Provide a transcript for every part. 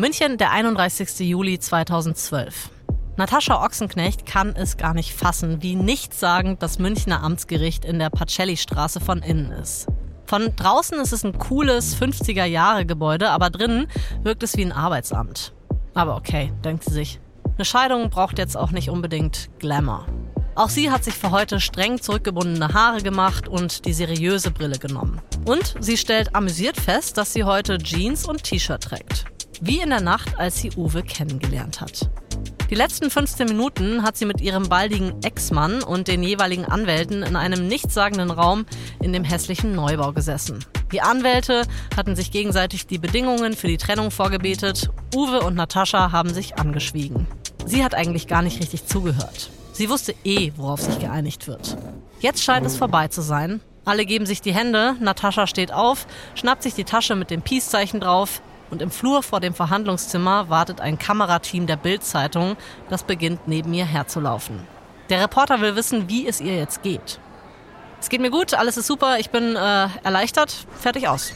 München, der 31. Juli 2012. Natascha Ochsenknecht kann es gar nicht fassen, wie nichtssagend das Münchner Amtsgericht in der Pacelli-Straße von innen ist. Von draußen ist es ein cooles 50er-Jahre-Gebäude, aber drinnen wirkt es wie ein Arbeitsamt. Aber okay, denkt sie sich. Eine Scheidung braucht jetzt auch nicht unbedingt Glamour. Auch sie hat sich für heute streng zurückgebundene Haare gemacht und die seriöse Brille genommen. Und sie stellt amüsiert fest, dass sie heute Jeans und T-Shirt trägt. Wie in der Nacht, als sie Uwe kennengelernt hat. Die letzten 15 Minuten hat sie mit ihrem baldigen Ex-Mann und den jeweiligen Anwälten in einem nichtssagenden Raum in dem hässlichen Neubau gesessen. Die Anwälte hatten sich gegenseitig die Bedingungen für die Trennung vorgebetet. Uwe und Natascha haben sich angeschwiegen. Sie hat eigentlich gar nicht richtig zugehört. Sie wusste eh, worauf sich geeinigt wird. Jetzt scheint es vorbei zu sein. Alle geben sich die Hände, Natascha steht auf, schnappt sich die Tasche mit dem Peace-Zeichen drauf, und im Flur vor dem Verhandlungszimmer wartet ein Kamerateam der Bild-Zeitung, das beginnt neben ihr herzulaufen. Der Reporter will wissen, wie es ihr jetzt geht. Es geht mir gut, alles ist super, ich bin äh, erleichtert, fertig aus.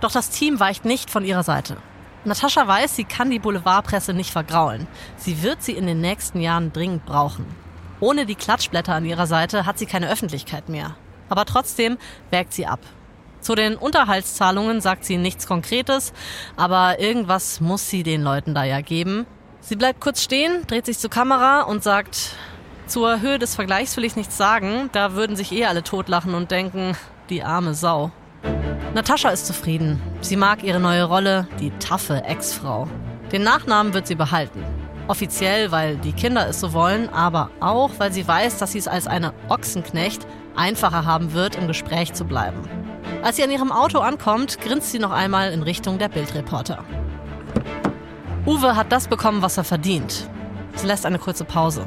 Doch das Team weicht nicht von ihrer Seite. Natascha weiß, sie kann die Boulevardpresse nicht vergraulen. Sie wird sie in den nächsten Jahren dringend brauchen. Ohne die Klatschblätter an ihrer Seite hat sie keine Öffentlichkeit mehr. Aber trotzdem wägt sie ab. Zu den Unterhaltszahlungen sagt sie nichts Konkretes, aber irgendwas muss sie den Leuten da ja geben. Sie bleibt kurz stehen, dreht sich zur Kamera und sagt, zur Höhe des Vergleichs will ich nichts sagen, da würden sich eh alle totlachen und denken, die arme Sau. Natascha ist zufrieden. Sie mag ihre neue Rolle, die taffe Ex-Frau. Den Nachnamen wird sie behalten. Offiziell, weil die Kinder es so wollen, aber auch, weil sie weiß, dass sie es als eine Ochsenknecht einfacher haben wird, im Gespräch zu bleiben. Als sie an ihrem Auto ankommt, grinst sie noch einmal in Richtung der Bildreporter. Uwe hat das bekommen, was er verdient. Sie lässt eine kurze Pause.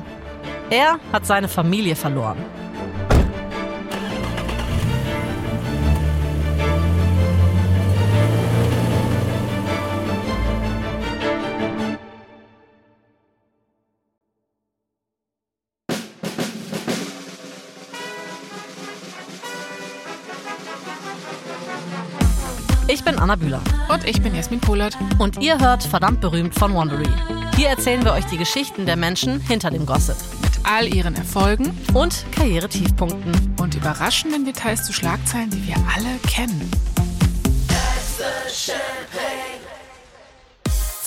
Er hat seine Familie verloren. Anna Bühler. Und ich bin Jasmin Polat. Und ihr hört verdammt berühmt von Wandery. Hier erzählen wir euch die Geschichten der Menschen hinter dem Gossip. Mit all ihren Erfolgen und Karrieretiefpunkten. Und überraschenden Details zu Schlagzeilen, die wir alle kennen.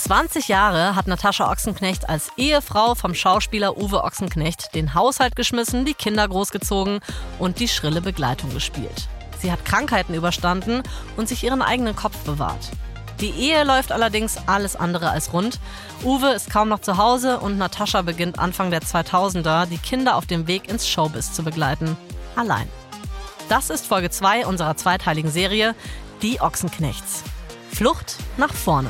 20 Jahre hat Natascha Ochsenknecht als Ehefrau vom Schauspieler Uwe Ochsenknecht den Haushalt geschmissen, die Kinder großgezogen und die schrille Begleitung gespielt. Sie hat Krankheiten überstanden und sich ihren eigenen Kopf bewahrt. Die Ehe läuft allerdings alles andere als rund. Uwe ist kaum noch zu Hause und Natascha beginnt Anfang der 2000er, die Kinder auf dem Weg ins Showbiz zu begleiten. Allein. Das ist Folge 2 unserer zweiteiligen Serie Die Ochsenknechts. Flucht nach vorne.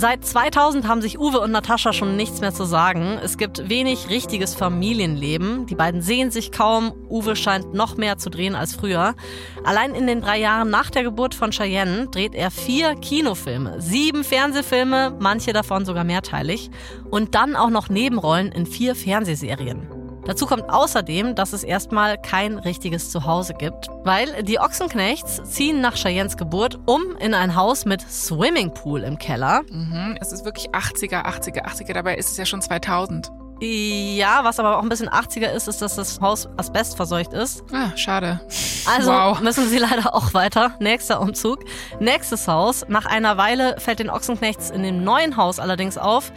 Seit 2000 haben sich Uwe und Natascha schon nichts mehr zu sagen. Es gibt wenig richtiges Familienleben. Die beiden sehen sich kaum. Uwe scheint noch mehr zu drehen als früher. Allein in den drei Jahren nach der Geburt von Cheyenne dreht er vier Kinofilme, sieben Fernsehfilme, manche davon sogar mehrteilig, und dann auch noch Nebenrollen in vier Fernsehserien. Dazu kommt außerdem, dass es erstmal kein richtiges Zuhause gibt, weil die Ochsenknechts ziehen nach Cheyennes Geburt um in ein Haus mit Swimmingpool im Keller. Mhm, es ist wirklich 80er, 80er, 80er, dabei ist es ja schon 2000. Ja, was aber auch ein bisschen 80er ist, ist, dass das Haus asbestverseucht ist. Ah, schade. Also wow. müssen sie leider auch weiter. Nächster Umzug. Nächstes Haus. Nach einer Weile fällt den Ochsenknechts in dem neuen Haus allerdings auf,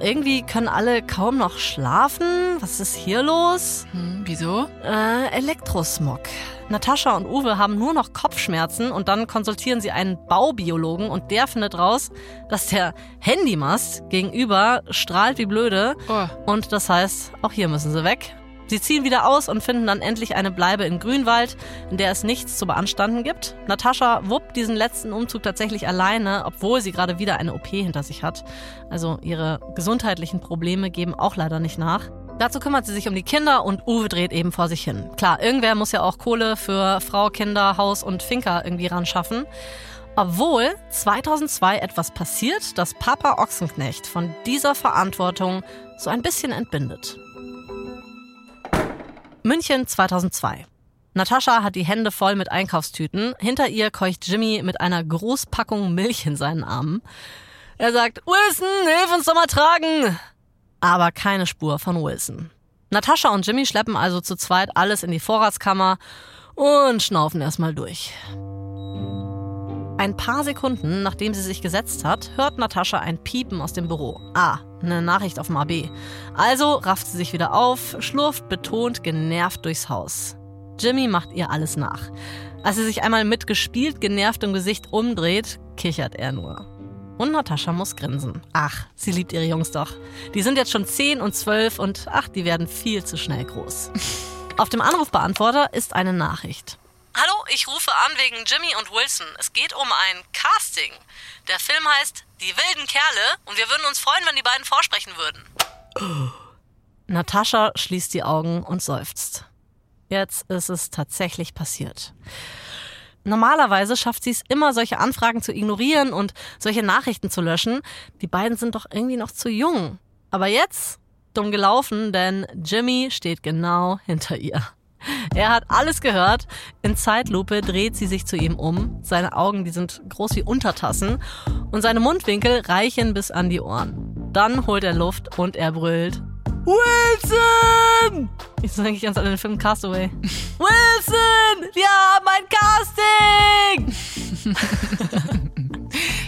irgendwie können alle kaum noch schlafen. Was ist hier los? Hm, wieso? Äh, Elektrosmog. Natascha und Uwe haben nur noch Kopfschmerzen und dann konsultieren sie einen Baubiologen und der findet raus, dass der Handymast gegenüber strahlt wie blöde. Oh. Und das heißt, auch hier müssen sie weg. Sie ziehen wieder aus und finden dann endlich eine Bleibe in Grünwald, in der es nichts zu beanstanden gibt. Natascha wuppt diesen letzten Umzug tatsächlich alleine, obwohl sie gerade wieder eine OP hinter sich hat. Also ihre gesundheitlichen Probleme geben auch leider nicht nach. Dazu kümmert sie sich um die Kinder und Uwe dreht eben vor sich hin. Klar, irgendwer muss ja auch Kohle für Frau, Kinder, Haus und Finker irgendwie ran schaffen. Obwohl 2002 etwas passiert, das Papa Ochsenknecht von dieser Verantwortung so ein bisschen entbindet. München 2002. Natascha hat die Hände voll mit Einkaufstüten. Hinter ihr keucht Jimmy mit einer Großpackung Milch in seinen Armen. Er sagt, Wilson, hilf uns doch mal tragen. Aber keine Spur von Wilson. Natascha und Jimmy schleppen also zu zweit alles in die Vorratskammer und schnaufen erstmal durch. Ein paar Sekunden nachdem sie sich gesetzt hat, hört Natascha ein Piepen aus dem Büro. Ah, eine Nachricht auf dem AB. Also rafft sie sich wieder auf, schlurft betont genervt durchs Haus. Jimmy macht ihr alles nach. Als sie sich einmal mit gespielt genervtem Gesicht umdreht, kichert er nur. Und Natascha muss grinsen. Ach, sie liebt ihre Jungs doch. Die sind jetzt schon 10 und 12 und ach, die werden viel zu schnell groß. Auf dem Anrufbeantworter ist eine Nachricht. Hallo, ich rufe an wegen Jimmy und Wilson. Es geht um ein Casting. Der Film heißt Die wilden Kerle und wir würden uns freuen, wenn die beiden vorsprechen würden. Natascha schließt die Augen und seufzt. Jetzt ist es tatsächlich passiert. Normalerweise schafft sie es immer, solche Anfragen zu ignorieren und solche Nachrichten zu löschen. Die beiden sind doch irgendwie noch zu jung. Aber jetzt dumm gelaufen, denn Jimmy steht genau hinter ihr. Er hat alles gehört. In Zeitlupe dreht sie sich zu ihm um. Seine Augen, die sind groß wie Untertassen und seine Mundwinkel reichen bis an die Ohren. Dann holt er Luft und er brüllt. Wilson! Ich so denke ich ganz an den Film Castaway. Wilson! Wir haben ein Casting!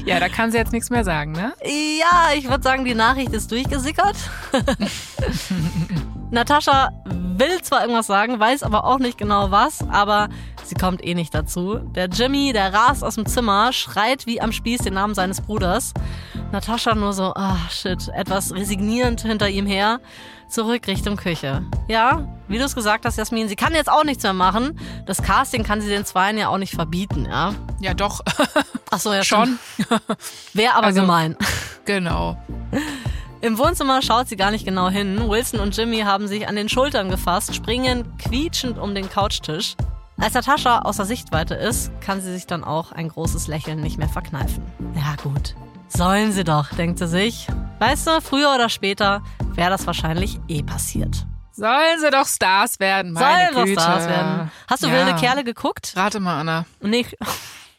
Ja, da kann sie jetzt nichts mehr sagen, ne? Ja, ich würde sagen, die Nachricht ist durchgesickert. Natascha will zwar irgendwas sagen, weiß aber auch nicht genau was, aber sie kommt eh nicht dazu. Der Jimmy, der rast aus dem Zimmer, schreit wie am Spieß den Namen seines Bruders. Natascha nur so, ah, oh, shit, etwas resignierend hinter ihm her, zurück Richtung Küche. Ja, wie du es gesagt hast, Jasmin, sie kann jetzt auch nichts mehr machen. Das Casting kann sie den Zweien ja auch nicht verbieten, ja? Ja, doch. Ach so, ja schon. Wäre aber also, gemein. Genau. Im Wohnzimmer schaut sie gar nicht genau hin. Wilson und Jimmy haben sich an den Schultern gefasst, springen quietschend um den Couchtisch. Als Natascha außer Sichtweite ist, kann sie sich dann auch ein großes Lächeln nicht mehr verkneifen. Ja gut, sollen sie doch, denkt sie sich. Weißt du, früher oder später wäre das wahrscheinlich eh passiert. Sollen sie doch Stars werden, meine Sollen Güte. Stars werden. Hast du ja. wilde Kerle geguckt? Rate mal, Anna. Nee.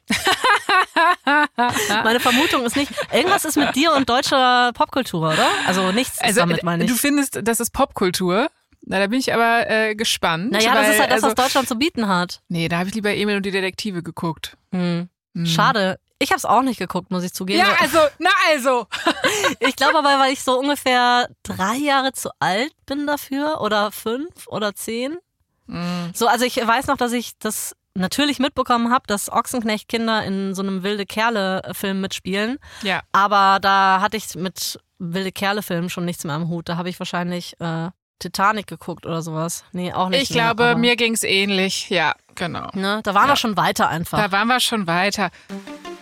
meine Vermutung ist nicht, irgendwas ist mit dir und deutscher Popkultur, oder? Also nichts also, damit, meine ich. Du findest, das ist Popkultur? Na, da bin ich aber äh, gespannt. Naja, weil, das ist halt das, also, was Deutschland zu bieten hat. Nee, da habe ich lieber Emil und die Detektive geguckt. Hm. Hm. Schade. Ich habe es auch nicht geguckt, muss ich zugeben. Ja, also, na also. ich glaube aber, weil ich so ungefähr drei Jahre zu alt bin dafür oder fünf oder zehn. Mhm. So, also ich weiß noch, dass ich das natürlich mitbekommen habe, dass Ochsenknecht-Kinder in so einem wilde Kerle-Film mitspielen. Ja. Aber da hatte ich mit wilde Kerle-Filmen schon nichts mehr am Hut. Da habe ich wahrscheinlich äh, Titanic geguckt oder sowas. Nee, auch nicht. Ich mehr, glaube, mir ging es ähnlich. Ja, genau. Ne? Da waren ja. wir schon weiter einfach. Da waren wir schon weiter.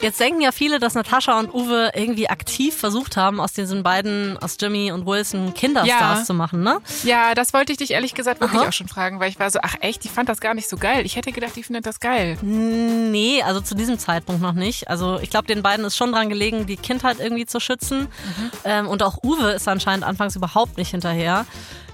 Jetzt denken ja viele, dass Natascha und Uwe irgendwie aktiv versucht haben, aus diesen beiden, aus Jimmy und Wilson, Kinderstars ja. zu machen, ne? Ja, das wollte ich dich ehrlich gesagt wirklich Aha. auch schon fragen, weil ich war so, ach echt, die fand das gar nicht so geil. Ich hätte gedacht, die findet das geil. Nee, also zu diesem Zeitpunkt noch nicht. Also ich glaube, den beiden ist schon dran gelegen, die Kindheit irgendwie zu schützen. Mhm. Ähm, und auch Uwe ist anscheinend anfangs überhaupt nicht hinterher.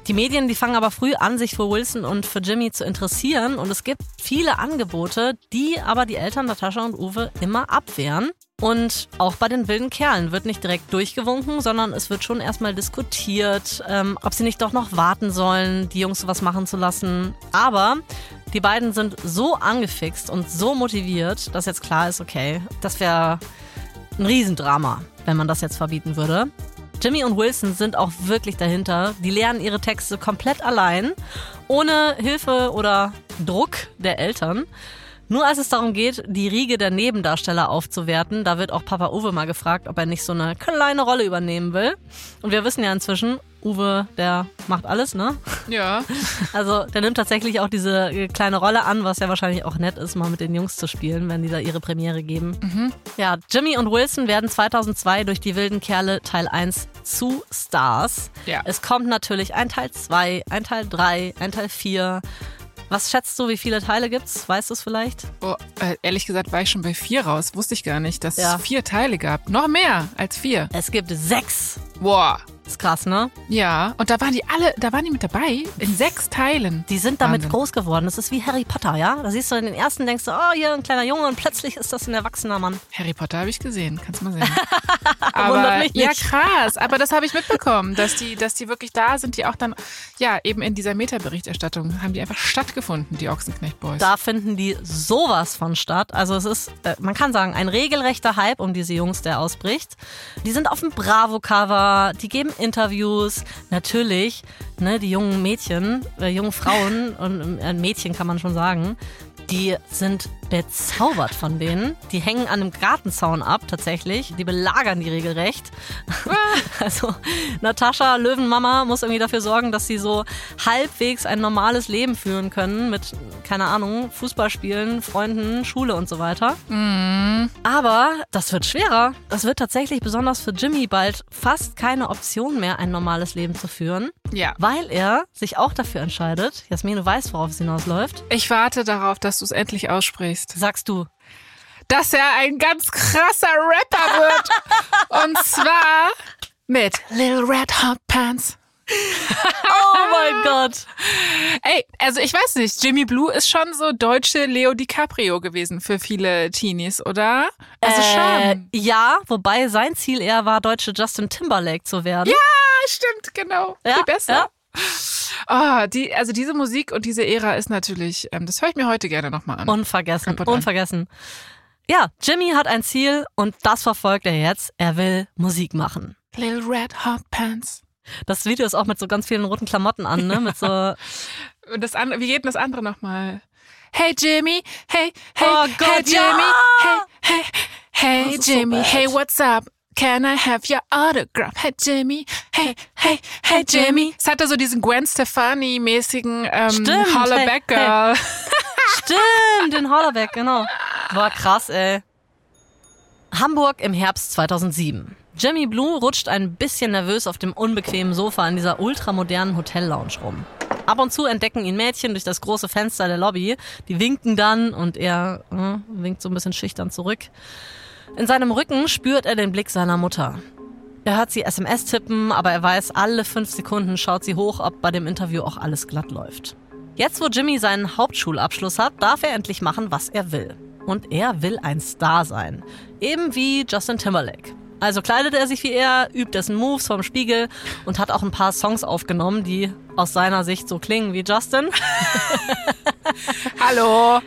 Die Medien, die fangen aber früh an, sich für Wilson und für Jimmy zu interessieren und es gibt viele Angebote, die aber die Eltern Natascha und Uwe immer abwehren. Und auch bei den wilden Kerlen wird nicht direkt durchgewunken, sondern es wird schon erstmal diskutiert, ähm, ob sie nicht doch noch warten sollen, die Jungs was machen zu lassen. Aber die beiden sind so angefixt und so motiviert, dass jetzt klar ist, okay, das wäre ein Riesendrama, wenn man das jetzt verbieten würde. Jimmy und Wilson sind auch wirklich dahinter. Die lernen ihre Texte komplett allein, ohne Hilfe oder Druck der Eltern. Nur als es darum geht, die Riege der Nebendarsteller aufzuwerten, da wird auch Papa Uwe mal gefragt, ob er nicht so eine kleine Rolle übernehmen will. Und wir wissen ja inzwischen, Uwe, der macht alles, ne? Ja. Also der nimmt tatsächlich auch diese äh, kleine Rolle an, was ja wahrscheinlich auch nett ist, mal mit den Jungs zu spielen, wenn die da ihre Premiere geben. Mhm. Ja, Jimmy und Wilson werden 2002 durch die wilden Kerle Teil 1 zu Stars. Ja. Es kommt natürlich ein Teil 2, ein Teil 3, ein Teil 4. Was schätzt du, wie viele Teile gibt's? Weißt du es vielleicht? Oh, ehrlich gesagt war ich schon bei vier raus. Wusste ich gar nicht, dass ja. es vier Teile gab. Noch mehr als vier. Es gibt sechs. Boah. Ist krass, ne? Ja, und da waren die alle, da waren die mit dabei in sechs Teilen. Die sind damit Wahnsinn. groß geworden. Das ist wie Harry Potter, ja? Da siehst du in den ersten, denkst du, oh, hier ein kleiner Junge und plötzlich ist das ein erwachsener Mann. Harry Potter habe ich gesehen, kannst mal sehen. Aber ja, krass. Aber das habe ich mitbekommen, dass die, dass die wirklich da sind, die auch dann, ja, eben in dieser Meta-Berichterstattung haben die einfach stattgefunden, die Ochsenknecht Boys. Da finden die sowas von statt. Also es ist, äh, man kann sagen, ein regelrechter Hype um diese Jungs, der ausbricht. Die sind auf dem Bravo-Cover, die geben Interviews. Natürlich, ne, die jungen Mädchen, äh, jungen Frauen und äh, Mädchen kann man schon sagen, die sind bezaubert von denen. Die hängen an einem Gartenzaun ab, tatsächlich. Die belagern die regelrecht. Also Natascha Löwenmama muss irgendwie dafür sorgen, dass sie so halbwegs ein normales Leben führen können mit, keine Ahnung, Fußballspielen, Freunden, Schule und so weiter. Aber das wird schwerer. Das wird tatsächlich besonders für Jimmy bald fast keine Option mehr, ein normales Leben zu führen, ja. weil er sich auch dafür entscheidet. Jasmin, du weißt, worauf es hinausläuft. Ich warte darauf, dass du es endlich aussprichst. Sagst du. Dass er ein ganz krasser Rapper wird. Und zwar mit Little Red Hot Pants. Oh mein Gott. Ey, also ich weiß nicht, Jimmy Blue ist schon so deutsche Leo DiCaprio gewesen für viele Teenies, oder? Also Äh, schon. ja, wobei sein Ziel eher war, deutsche Justin Timberlake zu werden. Ja, stimmt, genau. Ja, Viel besser. ja. Oh, die, also diese Musik und diese Ära ist natürlich, ähm, das höre ich mir heute gerne nochmal an. Unvergessen, Kaputt an. unvergessen. Ja, Jimmy hat ein Ziel und das verfolgt er jetzt. Er will Musik machen. Little Red Hot Pants. Das Video ist auch mit so ganz vielen roten Klamotten an, ne? Mit so, das andere, wie geht denn das andere nochmal? Hey Jimmy, hey, hey, Oh hey Gott, Jimmy, ja! hey, hey, hey so Jimmy, bad. hey, what's up? Can I have your autograph? Hey Jimmy, hey, hey, hey Jimmy. Es hatte so diesen Gwen Stefani-mäßigen ähm, Stimmt, Hollaback hey, Girl. stimmt, den Hollerback, genau. War krass, ey. Hamburg im Herbst 2007. Jimmy Blue rutscht ein bisschen nervös auf dem unbequemen Sofa in dieser ultramodernen Hotellounge rum. Ab und zu entdecken ihn Mädchen durch das große Fenster der Lobby. Die winken dann und er äh, winkt so ein bisschen schüchtern zurück. In seinem Rücken spürt er den Blick seiner Mutter. Er hört sie SMS tippen, aber er weiß, alle fünf Sekunden schaut sie hoch, ob bei dem Interview auch alles glatt läuft. Jetzt, wo Jimmy seinen Hauptschulabschluss hat, darf er endlich machen, was er will. Und er will ein Star sein. Eben wie Justin Timberlake. Also kleidet er sich wie er, übt dessen Moves vom Spiegel und hat auch ein paar Songs aufgenommen, die aus seiner Sicht so klingen wie Justin. Hallo.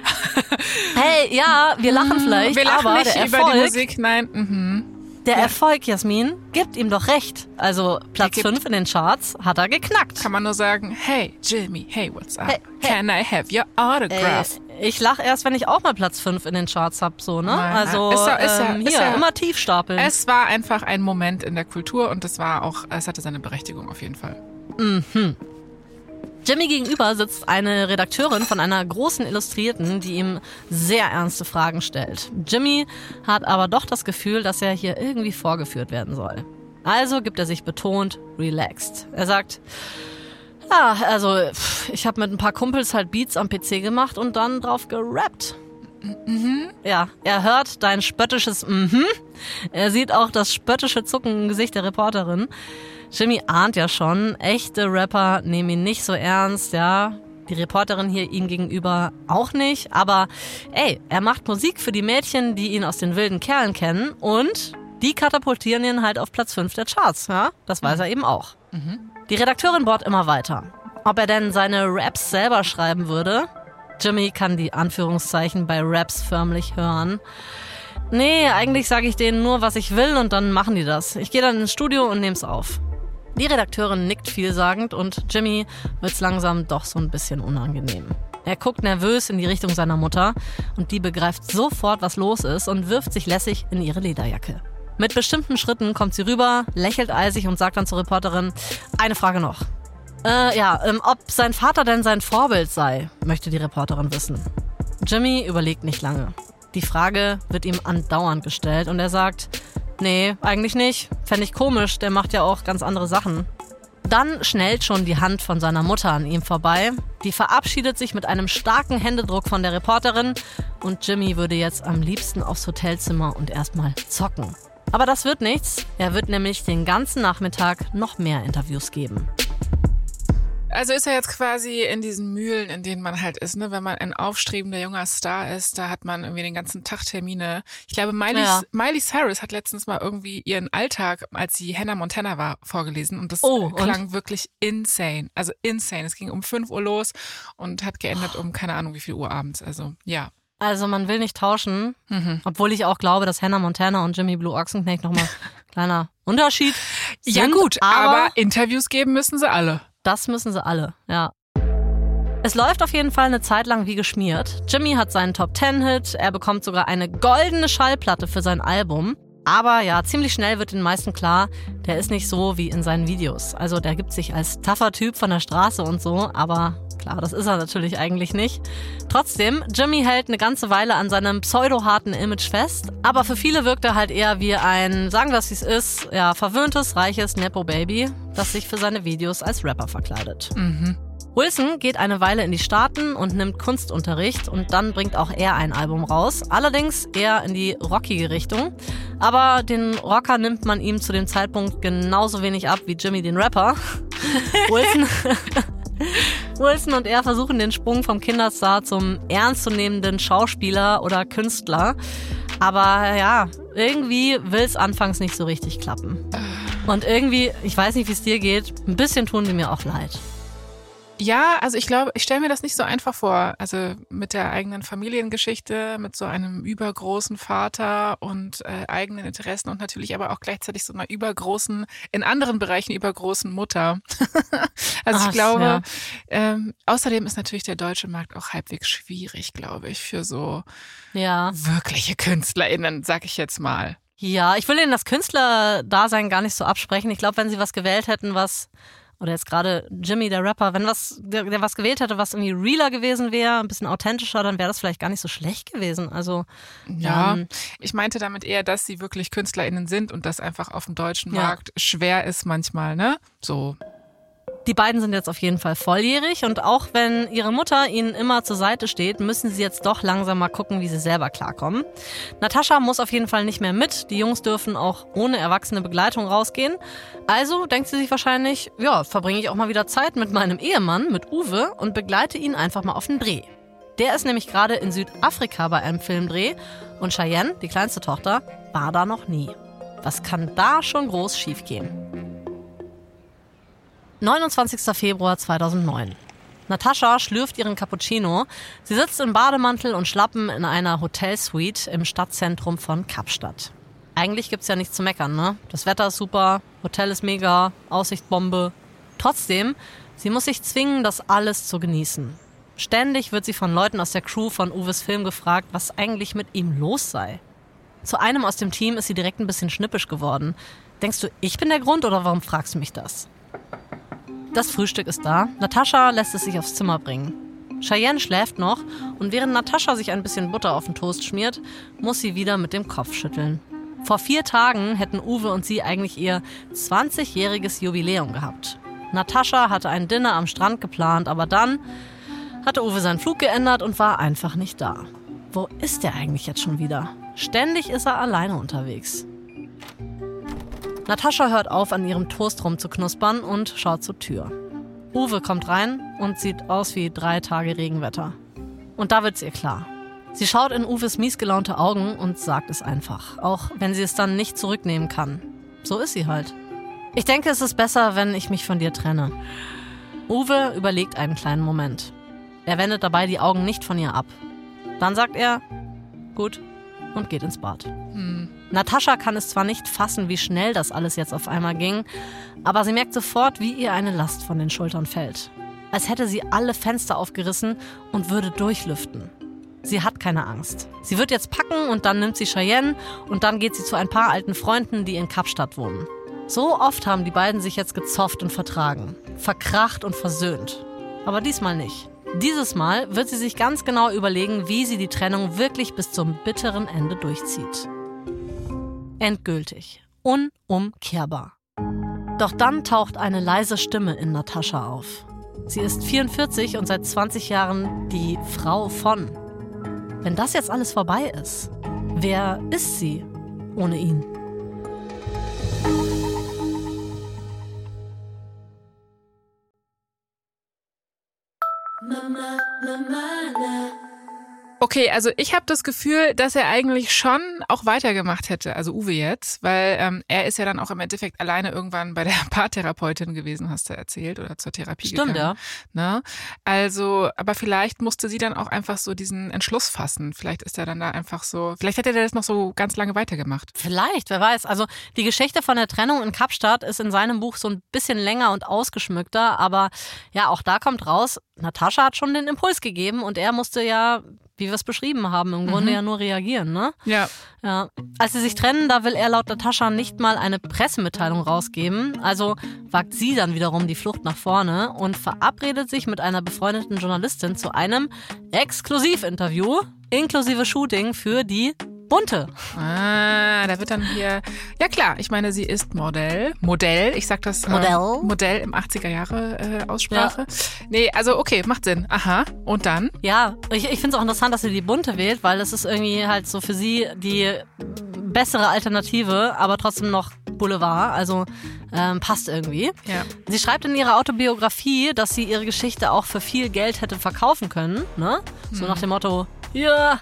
Hey, ja, wir lachen vielleicht, Wir lachen aber nicht der über Erfolg, die Musik, nein. Mhm. der Erfolg, Jasmin, gibt ihm doch recht. Also Platz gibt- 5 in den Charts hat er geknackt. Kann man nur sagen, hey Jimmy, hey, what's up? Hey, hey. Can I have your autograph? Ich lach erst, wenn ich auch mal Platz 5 in den Charts hab, so, ne? Nein, Also ist ja- ist ja- ähm, ist hier, ja- immer tief stapeln. Es war einfach ein Moment in der Kultur und es war auch, es hatte seine Berechtigung auf jeden Fall. Jimmy gegenüber sitzt eine Redakteurin von einer großen Illustrierten, die ihm sehr ernste Fragen stellt. Jimmy hat aber doch das Gefühl, dass er hier irgendwie vorgeführt werden soll. Also gibt er sich betont relaxed. Er sagt, ja, also ich habe mit ein paar Kumpels halt Beats am PC gemacht und dann drauf gerappt. Ja, er hört dein spöttisches Mhm. Er sieht auch das spöttische Zucken im Gesicht der Reporterin. Jimmy ahnt ja schon, echte Rapper nehmen ihn nicht so ernst, ja. Die Reporterin hier ihm gegenüber auch nicht. Aber ey, er macht Musik für die Mädchen, die ihn aus den wilden Kerlen kennen und die katapultieren ihn halt auf Platz 5 der Charts, ja. Das weiß er eben auch. Die Redakteurin bohrt immer weiter. Ob er denn seine Raps selber schreiben würde? Jimmy kann die Anführungszeichen bei Raps förmlich hören. Nee, eigentlich sage ich denen nur, was ich will und dann machen die das. Ich gehe dann ins Studio und nehm's auf. Die Redakteurin nickt vielsagend und Jimmy wird's langsam doch so ein bisschen unangenehm. Er guckt nervös in die Richtung seiner Mutter und die begreift sofort, was los ist und wirft sich lässig in ihre Lederjacke. Mit bestimmten Schritten kommt sie rüber, lächelt eisig und sagt dann zur Reporterin, eine Frage noch. Äh, ja, ähm, ob sein Vater denn sein Vorbild sei, möchte die Reporterin wissen. Jimmy überlegt nicht lange. Die Frage wird ihm andauernd gestellt und er sagt, nee, eigentlich nicht. Fände ich komisch, der macht ja auch ganz andere Sachen. Dann schnellt schon die Hand von seiner Mutter an ihm vorbei. Die verabschiedet sich mit einem starken Händedruck von der Reporterin und Jimmy würde jetzt am liebsten aufs Hotelzimmer und erstmal zocken. Aber das wird nichts. Er wird nämlich den ganzen Nachmittag noch mehr Interviews geben. Also ist er jetzt quasi in diesen Mühlen, in denen man halt ist, ne? Wenn man ein aufstrebender junger Star ist, da hat man irgendwie den ganzen Tag Termine. Ich glaube, Miley, ja. Miley Cyrus hat letztens mal irgendwie ihren Alltag, als sie Hannah Montana war, vorgelesen und das oh, klang und? wirklich insane. Also insane. Es ging um 5 Uhr los und hat geendet oh. um keine Ahnung wie viel Uhr abends. Also ja. Also man will nicht tauschen, mhm. obwohl ich auch glaube, dass Hannah Montana und Jimmy Blue Ochsenknecht nochmal kleiner Unterschied sind. Ja gut, aber, aber Interviews geben müssen sie alle. Das müssen sie alle, ja. Es läuft auf jeden Fall eine Zeit lang wie geschmiert. Jimmy hat seinen Top 10 Hit, er bekommt sogar eine goldene Schallplatte für sein Album. Aber ja, ziemlich schnell wird den meisten klar, der ist nicht so wie in seinen Videos. Also der gibt sich als tougher Typ von der Straße und so, aber klar, das ist er natürlich eigentlich nicht. Trotzdem, Jimmy hält eine ganze Weile an seinem pseudo-harten Image fest, aber für viele wirkt er halt eher wie ein, sagen wir es wie es ist, ja, verwöhntes, reiches Nepo-Baby, das sich für seine Videos als Rapper verkleidet. Mhm. Wilson geht eine Weile in die Staaten und nimmt Kunstunterricht und dann bringt auch er ein Album raus. Allerdings eher in die rockige Richtung. Aber den Rocker nimmt man ihm zu dem Zeitpunkt genauso wenig ab wie Jimmy den Rapper. Wilson, Wilson und er versuchen den Sprung vom Kinderstar zum ernstzunehmenden Schauspieler oder Künstler. Aber ja, irgendwie will es anfangs nicht so richtig klappen. Und irgendwie, ich weiß nicht, wie es dir geht, ein bisschen tun sie mir auch leid. Ja, also ich glaube, ich stelle mir das nicht so einfach vor. Also mit der eigenen Familiengeschichte, mit so einem übergroßen Vater und äh, eigenen Interessen und natürlich aber auch gleichzeitig so einer übergroßen, in anderen Bereichen übergroßen Mutter. also Ach, ich glaube, ja. ähm, außerdem ist natürlich der deutsche Markt auch halbwegs schwierig, glaube ich, für so ja. wirkliche KünstlerInnen, sag ich jetzt mal. Ja, ich will Ihnen das Künstlerdasein gar nicht so absprechen. Ich glaube, wenn Sie was gewählt hätten, was oder jetzt gerade Jimmy, der Rapper, wenn was, der, der was gewählt hätte, was irgendwie realer gewesen wäre, ein bisschen authentischer, dann wäre das vielleicht gar nicht so schlecht gewesen. Also ja, ähm, ich meinte damit eher, dass sie wirklich KünstlerInnen sind und das einfach auf dem deutschen Markt schwer ist manchmal, ne? So. Die beiden sind jetzt auf jeden Fall volljährig und auch wenn ihre Mutter ihnen immer zur Seite steht, müssen sie jetzt doch langsam mal gucken, wie sie selber klarkommen. Natascha muss auf jeden Fall nicht mehr mit. Die Jungs dürfen auch ohne erwachsene Begleitung rausgehen. Also denkt sie sich wahrscheinlich, ja, verbringe ich auch mal wieder Zeit mit meinem Ehemann, mit Uwe und begleite ihn einfach mal auf den Dreh. Der ist nämlich gerade in Südafrika bei einem Filmdreh und Cheyenne, die kleinste Tochter, war da noch nie. Was kann da schon groß schiefgehen? 29. Februar 2009. Natascha schlürft ihren Cappuccino. Sie sitzt im Bademantel und Schlappen in einer Hotelsuite im Stadtzentrum von Kapstadt. Eigentlich gibt's ja nichts zu meckern, ne? Das Wetter ist super, Hotel ist mega, Aussicht Bombe. Trotzdem, sie muss sich zwingen, das alles zu genießen. Ständig wird sie von Leuten aus der Crew von Uwes Film gefragt, was eigentlich mit ihm los sei. Zu einem aus dem Team ist sie direkt ein bisschen schnippisch geworden. Denkst du, ich bin der Grund oder warum fragst du mich das? Das Frühstück ist da. Natascha lässt es sich aufs Zimmer bringen. Cheyenne schläft noch und während Natascha sich ein bisschen Butter auf den Toast schmiert, muss sie wieder mit dem Kopf schütteln. Vor vier Tagen hätten Uwe und sie eigentlich ihr 20-jähriges Jubiläum gehabt. Natascha hatte ein Dinner am Strand geplant, aber dann hatte Uwe seinen Flug geändert und war einfach nicht da. Wo ist er eigentlich jetzt schon wieder? Ständig ist er alleine unterwegs. Natascha hört auf, an ihrem Toast rumzuknuspern und schaut zur Tür. Uwe kommt rein und sieht aus wie drei Tage Regenwetter. Und da wird's ihr klar. Sie schaut in Uwes miesgelaunte Augen und sagt es einfach, auch wenn sie es dann nicht zurücknehmen kann. So ist sie halt. Ich denke, es ist besser, wenn ich mich von dir trenne. Uwe überlegt einen kleinen Moment. Er wendet dabei die Augen nicht von ihr ab. Dann sagt er, gut, und geht ins Bad. Hm. Natascha kann es zwar nicht fassen, wie schnell das alles jetzt auf einmal ging, aber sie merkt sofort, wie ihr eine Last von den Schultern fällt. Als hätte sie alle Fenster aufgerissen und würde durchlüften. Sie hat keine Angst. Sie wird jetzt packen und dann nimmt sie Cheyenne und dann geht sie zu ein paar alten Freunden, die in Kapstadt wohnen. So oft haben die beiden sich jetzt gezofft und vertragen, verkracht und versöhnt. Aber diesmal nicht. Dieses Mal wird sie sich ganz genau überlegen, wie sie die Trennung wirklich bis zum bitteren Ende durchzieht. Endgültig. Unumkehrbar. Doch dann taucht eine leise Stimme in Natascha auf. Sie ist 44 und seit 20 Jahren die Frau von. Wenn das jetzt alles vorbei ist, wer ist sie ohne ihn? Mama, Mama. Mama. Okay, also ich habe das Gefühl, dass er eigentlich schon auch weitergemacht hätte, also Uwe jetzt, weil ähm, er ist ja dann auch im Endeffekt alleine irgendwann bei der Paartherapeutin gewesen, hast du erzählt, oder zur Therapie Stimmt, gegangen. ja. Ne? Also, aber vielleicht musste sie dann auch einfach so diesen Entschluss fassen. Vielleicht ist er dann da einfach so, vielleicht hätte er das noch so ganz lange weitergemacht. Vielleicht, wer weiß. Also die Geschichte von der Trennung in Kapstadt ist in seinem Buch so ein bisschen länger und ausgeschmückter, aber ja, auch da kommt raus, Natascha hat schon den Impuls gegeben und er musste ja, wie wir es beschrieben haben, im Grunde ja nur reagieren, ne? Ja. Ja. Als sie sich trennen, da will er laut Natascha nicht mal eine Pressemitteilung rausgeben. Also wagt sie dann wiederum die Flucht nach vorne und verabredet sich mit einer befreundeten Journalistin zu einem Exklusivinterview inklusive Shooting für die Bunte. Ah, da wird dann hier. Ja klar, ich meine, sie ist Modell. Modell, ich sag das. Modell. Äh, Modell im 80er Jahre äh, Aussprache. Nee, also okay, macht Sinn. Aha. Und dann? Ja, ich, ich finde es auch interessant, dass sie die Bunte wählt, weil es ist irgendwie halt so für sie die bessere Alternative, aber trotzdem noch Boulevard. Also ähm, passt irgendwie. Ja. Sie schreibt in ihrer Autobiografie, dass sie ihre Geschichte auch für viel Geld hätte verkaufen können. Ne? So nach dem Motto, ja,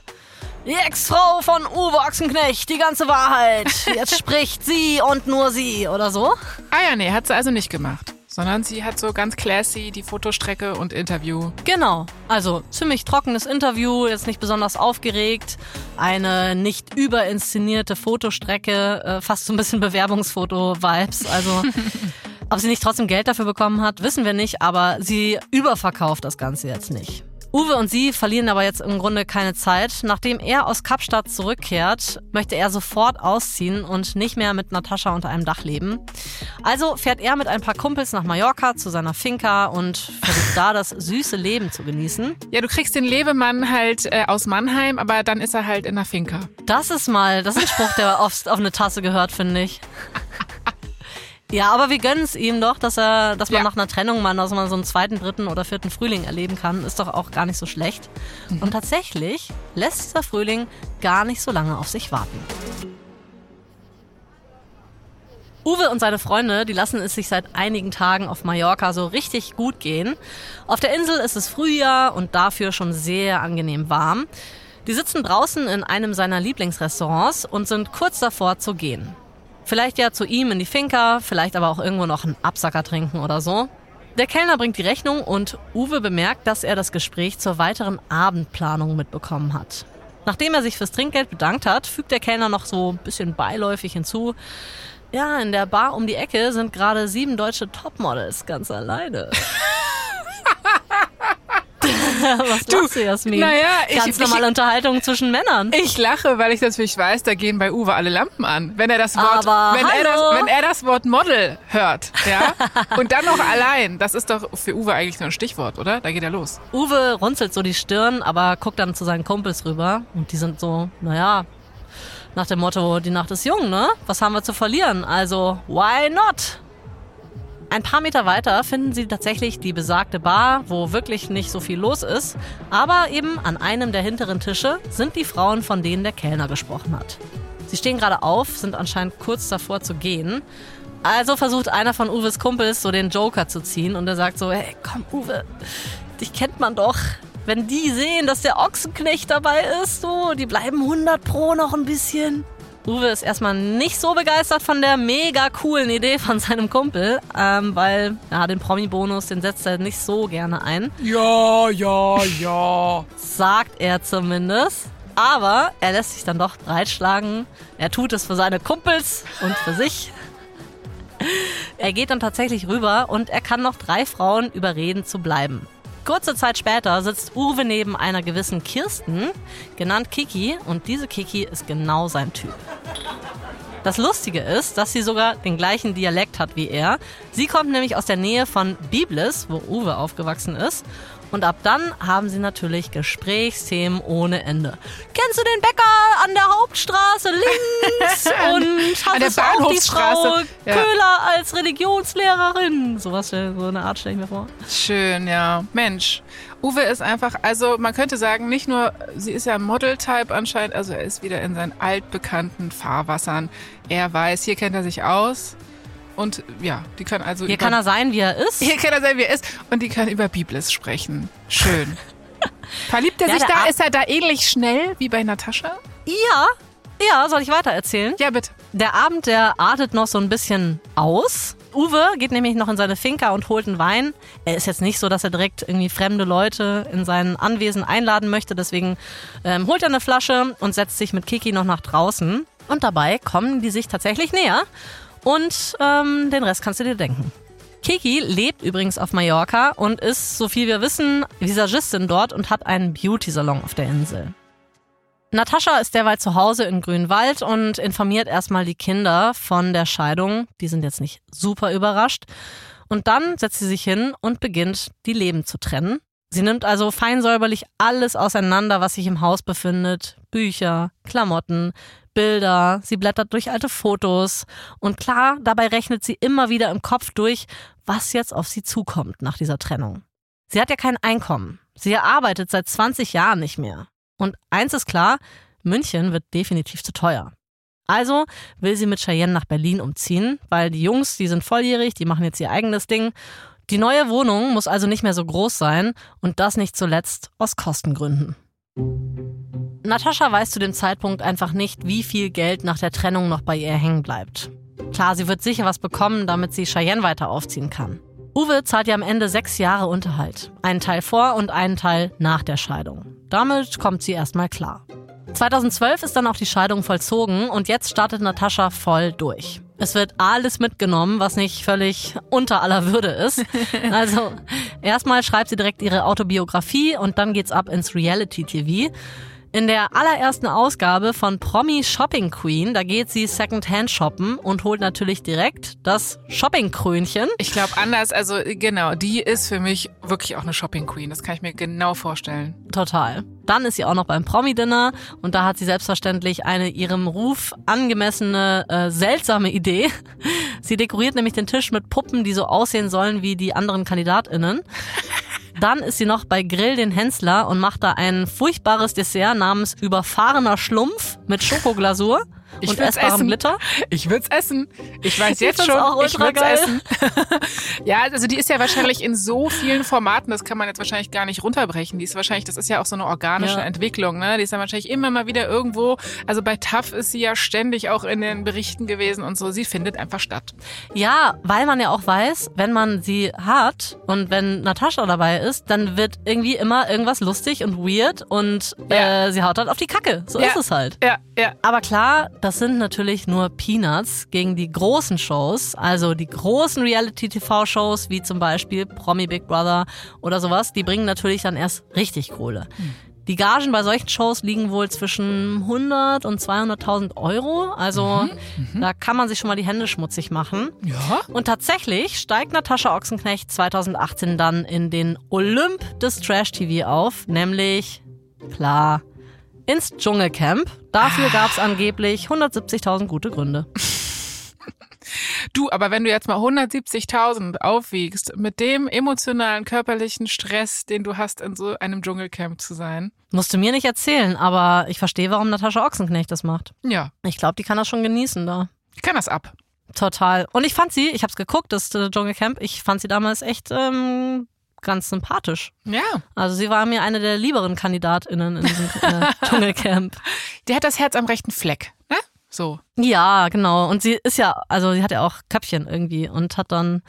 die Ex-Frau von Uwe Ochsenknecht, die ganze Wahrheit. Jetzt spricht sie und nur sie oder so. Ah ja, nee, hat sie also nicht gemacht. Sondern sie hat so ganz classy die Fotostrecke und Interview. Genau. Also ziemlich trockenes Interview, jetzt nicht besonders aufgeregt. Eine nicht überinszenierte Fotostrecke, äh, fast so ein bisschen Bewerbungsfoto-Vibes. Also ob sie nicht trotzdem Geld dafür bekommen hat, wissen wir nicht, aber sie überverkauft das Ganze jetzt nicht. Uwe und sie verlieren aber jetzt im Grunde keine Zeit. Nachdem er aus Kapstadt zurückkehrt, möchte er sofort ausziehen und nicht mehr mit Natascha unter einem Dach leben. Also fährt er mit ein paar Kumpels nach Mallorca zu seiner Finca und versucht da das süße Leben zu genießen. Ja, du kriegst den Lebemann halt äh, aus Mannheim, aber dann ist er halt in der Finca. Das ist mal, das ist ein Spruch, der oft auf eine Tasse gehört, finde ich. Ja, aber wir gönnen es ihm doch, dass er, dass man Ja. nach einer Trennung mal, dass man so einen zweiten, dritten oder vierten Frühling erleben kann, ist doch auch gar nicht so schlecht. Und tatsächlich lässt dieser Frühling gar nicht so lange auf sich warten. Uwe und seine Freunde, die lassen es sich seit einigen Tagen auf Mallorca so richtig gut gehen. Auf der Insel ist es Frühjahr und dafür schon sehr angenehm warm. Die sitzen draußen in einem seiner Lieblingsrestaurants und sind kurz davor zu gehen. Vielleicht ja zu ihm in die Finca, vielleicht aber auch irgendwo noch einen Absacker trinken oder so. Der Kellner bringt die Rechnung und Uwe bemerkt, dass er das Gespräch zur weiteren Abendplanung mitbekommen hat. Nachdem er sich fürs Trinkgeld bedankt hat, fügt der Kellner noch so ein bisschen beiläufig hinzu. Ja, in der Bar um die Ecke sind gerade sieben deutsche Topmodels ganz alleine. Was lachst du, Jasmin? naja, ich- Ganz normale Unterhaltung zwischen Männern. Ich lache, weil ich natürlich weiß, da gehen bei Uwe alle Lampen an. Wenn er das Wort, Aber wenn er das, wenn er das Wort Model hört, ja, und dann noch allein, das ist doch für Uwe eigentlich nur ein Stichwort, oder? Da geht er los. Uwe runzelt so die Stirn, aber guckt dann zu seinen Kumpels rüber. Und die sind so, naja, nach dem Motto, die Nacht ist jung, ne? Was haben wir zu verlieren? Also, why not? Ein paar Meter weiter finden sie tatsächlich die besagte Bar, wo wirklich nicht so viel los ist. Aber eben an einem der hinteren Tische sind die Frauen, von denen der Kellner gesprochen hat. Sie stehen gerade auf, sind anscheinend kurz davor zu gehen. Also versucht einer von Uwes Kumpels so den Joker zu ziehen und er sagt so, hey, komm Uwe, dich kennt man doch. Wenn die sehen, dass der Ochsenknecht dabei ist, so, die bleiben 100 pro noch ein bisschen. Uwe ist erstmal nicht so begeistert von der mega coolen Idee von seinem Kumpel, ähm, weil ja, den Promi-Bonus, den setzt er nicht so gerne ein, Ja, ja, ja. sagt er zumindest. Aber er lässt sich dann doch breitschlagen. Er tut es für seine Kumpels und für sich. Er geht dann tatsächlich rüber und er kann noch drei Frauen überreden zu bleiben. Kurze Zeit später sitzt Uwe neben einer gewissen Kirsten, genannt Kiki, und diese Kiki ist genau sein Typ. Das Lustige ist, dass sie sogar den gleichen Dialekt hat wie er. Sie kommt nämlich aus der Nähe von Biblis, wo Uwe aufgewachsen ist. Und ab dann haben sie natürlich Gesprächsthemen ohne Ende. Kennst du den Bäcker an der Hauptstraße links? Und An hattest du auch die Frau. Ja. Köhler als Religionslehrerin? Sowas, so eine Art stelle ich mir vor. Schön, ja. Mensch, Uwe ist einfach, also man könnte sagen, nicht nur, sie ist ja ein Model-Type anscheinend, also er ist wieder in seinen altbekannten Fahrwassern. Er weiß, hier kennt er sich aus. Und ja, die können also. Hier kann er sein, wie er ist. Hier kann er sein, wie er ist. Und die können über Biblis sprechen. Schön. Verliebt er Ja, sich da? Ab- Ist er da ähnlich schnell wie bei Natascha? Ja, ja, soll ich weiter erzählen? Ja, bitte. Der Abend, der artet noch so ein bisschen aus. Uwe geht nämlich noch in seine Finca und holt einen Wein. Er ist jetzt nicht so, dass er direkt irgendwie fremde Leute in sein Anwesen einladen möchte. Deswegen ähm, holt er eine Flasche und setzt sich mit Kiki noch nach draußen. Und dabei kommen die sich tatsächlich näher. Und ähm, den Rest kannst du dir denken. Kiki lebt übrigens auf Mallorca und ist, so viel wir wissen, Visagistin dort und hat einen Beauty-Salon auf der Insel. Natascha ist derweil zu Hause in Grünwald und informiert erstmal die Kinder von der Scheidung. Die sind jetzt nicht super überrascht. Und dann setzt sie sich hin und beginnt, die Leben zu trennen. Sie nimmt also feinsäuberlich alles auseinander, was sich im Haus befindet. Bücher, Klamotten, Bilder, sie blättert durch alte Fotos. Und klar, dabei rechnet sie immer wieder im Kopf durch, was jetzt auf sie zukommt nach dieser Trennung. Sie hat ja kein Einkommen. Sie arbeitet seit 20 Jahren nicht mehr. Und eins ist klar, München wird definitiv zu teuer. Also will sie mit Cheyenne nach Berlin umziehen, weil die Jungs, die sind volljährig, die machen jetzt ihr eigenes Ding. Die neue Wohnung muss also nicht mehr so groß sein und das nicht zuletzt aus Kostengründen. Natascha weiß zu dem Zeitpunkt einfach nicht, wie viel Geld nach der Trennung noch bei ihr hängen bleibt. Klar, sie wird sicher was bekommen, damit sie Cheyenne weiter aufziehen kann. Uwe zahlt ja am Ende sechs Jahre Unterhalt. Einen Teil vor und einen Teil nach der Scheidung. Damit kommt sie erstmal klar. 2012 ist dann auch die Scheidung vollzogen und jetzt startet Natascha voll durch. Es wird alles mitgenommen, was nicht völlig unter aller Würde ist. Also erstmal schreibt sie direkt ihre Autobiografie und dann geht's ab ins Reality TV. In der allerersten Ausgabe von Promi Shopping Queen, da geht sie Secondhand shoppen und holt natürlich direkt das Shopping-Krönchen. Ich glaube anders, also genau, die ist für mich wirklich auch eine Shopping Queen. Das kann ich mir genau vorstellen. Total. Dann ist sie auch noch beim Promi-Dinner und da hat sie selbstverständlich eine ihrem Ruf angemessene, äh, seltsame Idee. Sie dekoriert nämlich den Tisch mit Puppen, die so aussehen sollen wie die anderen KandidatInnen. Dann ist sie noch bei Grill den Hensler und macht da ein furchtbares Dessert namens überfahrener Schlumpf mit Schokoglasur Ich und will's essbarem essen. Glitter. Ich würd's essen. Ich weiß Ich jetzt find's schon, auch ich würd's geil. essen. ja, also die ist ja wahrscheinlich in so vielen Formaten, das kann man jetzt wahrscheinlich gar nicht runterbrechen. Die ist wahrscheinlich, das ist ja auch so eine organische Ja. Entwicklung, ne? Die ist ja wahrscheinlich immer mal wieder irgendwo. Also bei TAF ist sie ja ständig auch in den Berichten gewesen und so. Sie findet einfach statt. Ja, weil man ja auch weiß, wenn man sie hat und wenn Natascha dabei ist, dann wird irgendwie immer irgendwas lustig und weird und Ja. äh, sie haut halt auf die Kacke. So Ja. ist es halt. Ja, ja. Aber klar, das sind natürlich nur Peanuts gegen die großen Shows, also die großen Reality-TV-Shows, wie zum Beispiel Promi Big Brother oder sowas, die bringen natürlich dann erst richtig Kohle. Die Gagen bei solchen Shows liegen wohl zwischen 100 und 200.000 Euro, also da kann man sich schon mal die Hände schmutzig machen. Ja. Und tatsächlich steigt Natascha Ochsenknecht 2018 dann in den Olymp des Trash-TV auf, nämlich, klar, ins Dschungelcamp. Dafür gab es angeblich 170.000 gute Gründe. Du, aber wenn du jetzt mal 170.000 aufwiegst, mit dem emotionalen, körperlichen Stress, den du hast, in so einem Dschungelcamp zu sein. Musst du mir nicht erzählen, aber ich verstehe, warum Natascha Ochsenknecht das macht. Ja, Ich glaube, die kann das schon genießen da. ich kann das ab. Total. Und ich fand sie, ich habe es geguckt, das äh, Dschungelcamp, ich fand sie damals echt ähm, ganz sympathisch. Ja. Also sie war mir eine der lieberen KandidatInnen in diesem äh, Dschungelcamp. Der hat das Herz am rechten Fleck, ne? So. Ja, genau. Und sie ist ja, also sie hat ja auch Köpfchen irgendwie und hat dann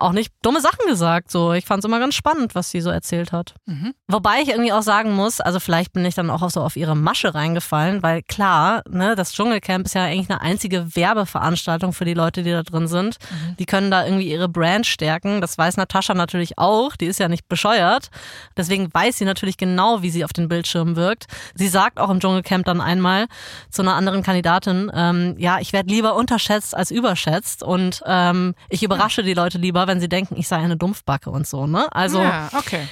auch nicht dumme Sachen gesagt. So, ich fand es immer ganz spannend, was sie so erzählt hat. Mhm. Wobei ich irgendwie auch sagen muss, also vielleicht bin ich dann auch so auf ihre Masche reingefallen, weil klar, ne, das Dschungelcamp ist ja eigentlich eine einzige Werbeveranstaltung für die Leute, die da drin sind. Die können da irgendwie ihre Brand stärken. Das weiß Natascha natürlich auch. Die ist ja nicht bescheuert. Deswegen weiß sie natürlich genau, wie sie auf den Bildschirmen wirkt. Sie sagt auch im Dschungelcamp dann einmal zu einer anderen Kandidatin, ähm, ja, ich werde lieber unterschätzt als überschätzt und ähm, ich überrasche die Leute lieber, wenn sie denken, ich sei eine Dumpfbacke und so, ne? Also ja, okay.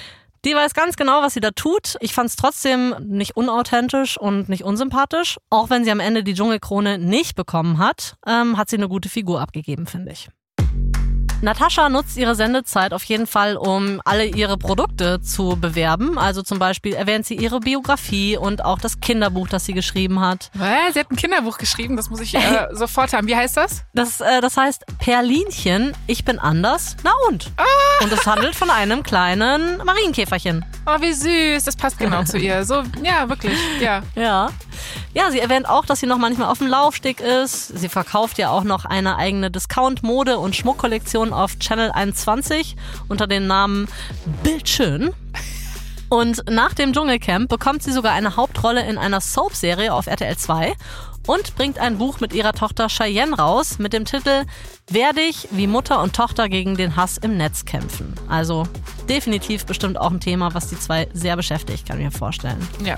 die weiß ganz genau, was sie da tut. Ich fand es trotzdem nicht unauthentisch und nicht unsympathisch. Auch wenn sie am Ende die Dschungelkrone nicht bekommen hat, ähm, hat sie eine gute Figur abgegeben, finde ich. Natascha nutzt ihre Sendezeit auf jeden Fall, um alle ihre Produkte zu bewerben. Also zum Beispiel erwähnt sie ihre Biografie und auch das Kinderbuch, das sie geschrieben hat. Was? Sie hat ein Kinderbuch geschrieben, das muss ich äh, sofort haben. Wie heißt das? Das, äh, das heißt Perlinchen, ich bin anders. Na und? Ah. Und es handelt von einem kleinen Marienkäferchen. Oh, wie süß. Das passt genau zu ihr. So, ja, wirklich. Ja. Ja. Ja, sie erwähnt auch, dass sie noch manchmal auf dem Laufsteg ist. Sie verkauft ja auch noch eine eigene Discount-Mode- und Schmuckkollektion auf Channel 21 unter dem Namen Bildschön. Und nach dem Dschungelcamp bekommt sie sogar eine Hauptrolle in einer Soap-Serie auf RTL 2 und bringt ein Buch mit ihrer Tochter Cheyenne raus mit dem Titel Werde ich wie Mutter und Tochter gegen den Hass im Netz kämpfen. Also definitiv bestimmt auch ein Thema, was die zwei sehr beschäftigt, kann ich mir vorstellen. Ja.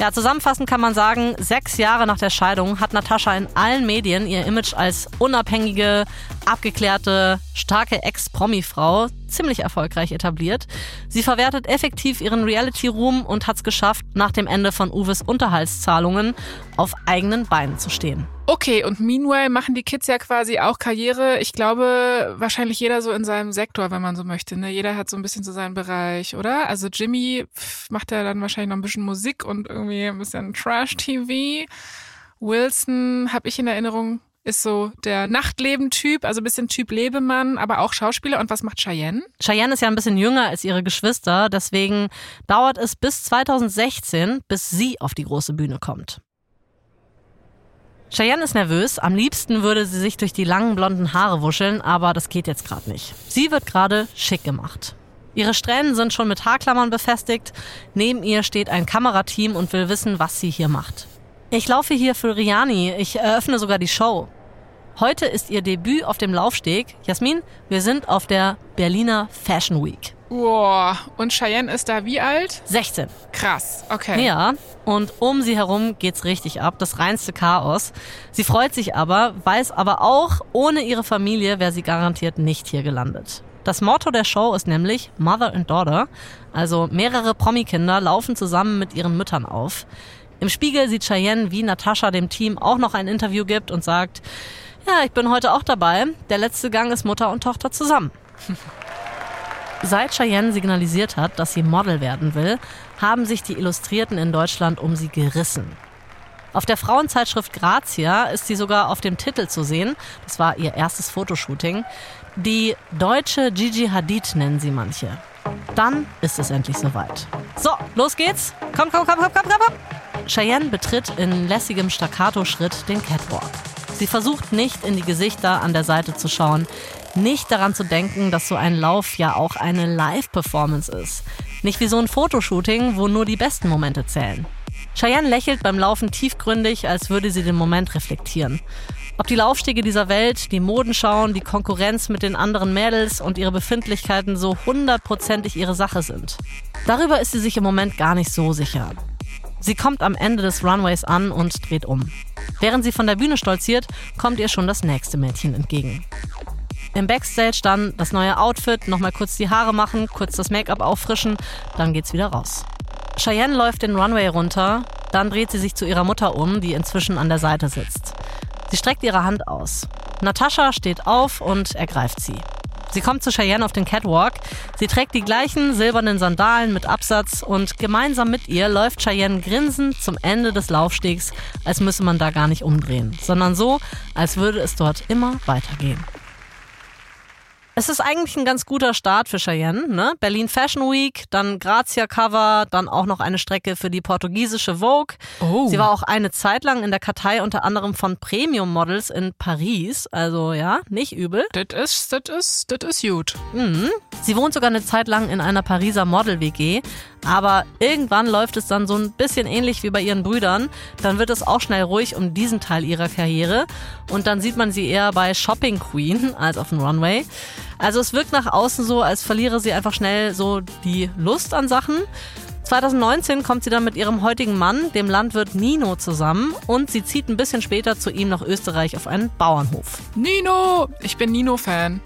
Ja, zusammenfassend kann man sagen, sechs Jahre nach der Scheidung hat Natascha in allen Medien ihr Image als unabhängige, abgeklärte, starke Ex-Promi-Frau ziemlich erfolgreich etabliert. Sie verwertet effektiv ihren Reality-Ruhm und hat es geschafft, nach dem Ende von Uwes Unterhaltszahlungen auf eigenen Beinen zu stehen. Okay, und meanwhile machen die Kids ja quasi auch Karriere. Ich glaube, wahrscheinlich jeder so in seinem Sektor, wenn man so möchte. Ne? Jeder hat so ein bisschen so seinen Bereich, oder? Also Jimmy macht ja dann wahrscheinlich noch ein bisschen Musik und irgendwie ein bisschen Trash-TV. Wilson habe ich in Erinnerung, ist so der Nachtleben-Typ, also ein bisschen Typ Lebemann, aber auch Schauspieler. Und was macht Cheyenne? Cheyenne ist ja ein bisschen jünger als ihre Geschwister, deswegen dauert es bis 2016, bis sie auf die große Bühne kommt. Cheyenne ist nervös. Am liebsten würde sie sich durch die langen blonden Haare wuscheln, aber das geht jetzt gerade nicht. Sie wird gerade schick gemacht. Ihre Strähnen sind schon mit Haarklammern befestigt. Neben ihr steht ein Kamerateam und will wissen, was sie hier macht. Ich laufe hier für Riani. Ich eröffne sogar die Show. Heute ist ihr Debüt auf dem Laufsteg. Jasmin, wir sind auf der Berliner Fashion Week. Boah, und Cheyenne ist da wie alt? 16. Krass, okay. Ja, und um sie herum geht's richtig ab, das reinste Chaos. Sie freut sich aber, weiß aber auch, ohne ihre Familie wäre sie garantiert nicht hier gelandet. Das Motto der Show ist nämlich Mother and Daughter, also mehrere Promi-Kinder laufen zusammen mit ihren Müttern auf. Im Spiegel sieht Cheyenne, wie Natascha dem Team auch noch ein Interview gibt und sagt, ja, ich bin heute auch dabei. Der letzte Gang ist Mutter und Tochter zusammen. Seit Cheyenne signalisiert hat, dass sie Model werden will, haben sich die Illustrierten in Deutschland um sie gerissen. Auf der Frauenzeitschrift Grazia ist sie sogar auf dem Titel zu sehen. Das war ihr erstes Fotoshooting. Die deutsche Gigi Hadid nennen sie manche. Dann ist es endlich soweit. So, los geht's. Komm, komm, komm, komm, komm, komm. Cheyenne betritt in lässigem Staccato-Schritt den Catwalk. Sie versucht nicht in die Gesichter an der Seite zu schauen nicht daran zu denken, dass so ein Lauf ja auch eine Live-Performance ist. Nicht wie so ein Fotoshooting, wo nur die besten Momente zählen. Cheyenne lächelt beim Laufen tiefgründig, als würde sie den Moment reflektieren. Ob die Laufstege dieser Welt, die Modenschauen, die Konkurrenz mit den anderen Mädels und ihre Befindlichkeiten so hundertprozentig ihre Sache sind. Darüber ist sie sich im Moment gar nicht so sicher. Sie kommt am Ende des Runways an und dreht um. Während sie von der Bühne stolziert, kommt ihr schon das nächste Mädchen entgegen. Im Backstage dann das neue Outfit, nochmal kurz die Haare machen, kurz das Make-up auffrischen, dann geht's wieder raus. Cheyenne läuft den Runway runter, dann dreht sie sich zu ihrer Mutter um, die inzwischen an der Seite sitzt. Sie streckt ihre Hand aus. Natascha steht auf und ergreift sie. Sie kommt zu Cheyenne auf den Catwalk. Sie trägt die gleichen silbernen Sandalen mit Absatz und gemeinsam mit ihr läuft Cheyenne grinsend zum Ende des Laufstegs, als müsse man da gar nicht umdrehen, sondern so, als würde es dort immer weitergehen. Es ist eigentlich ein ganz guter Start für Cheyenne. Ne? Berlin Fashion Week, dann Grazia Cover, dann auch noch eine Strecke für die portugiesische Vogue. Oh. Sie war auch eine Zeit lang in der Kartei unter anderem von Premium Models in Paris. Also ja, nicht übel. Das ist, das ist, das ist gut. Mhm. Sie wohnt sogar eine Zeit lang in einer Pariser Model-WG. Aber irgendwann läuft es dann so ein bisschen ähnlich wie bei ihren Brüdern. Dann wird es auch schnell ruhig um diesen Teil ihrer Karriere. Und dann sieht man sie eher bei Shopping Queen als auf dem Runway. Also es wirkt nach außen so, als verliere sie einfach schnell so die Lust an Sachen. 2019 kommt sie dann mit ihrem heutigen Mann, dem Landwirt Nino, zusammen und sie zieht ein bisschen später zu ihm nach Österreich auf einen Bauernhof. Nino! Ich bin Nino-Fan.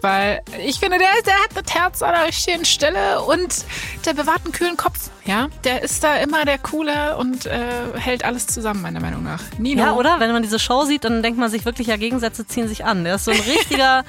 Weil ich finde, der, der hat das Herz an der richtigen Stelle und der bewahrt einen kühlen Kopf. Ja, der ist da immer der Coole und äh, hält alles zusammen, meiner Meinung nach. Nino. Ja, oder? Wenn man diese Show sieht, dann denkt man sich wirklich, ja, Gegensätze ziehen sich an. Der ist so ein richtiger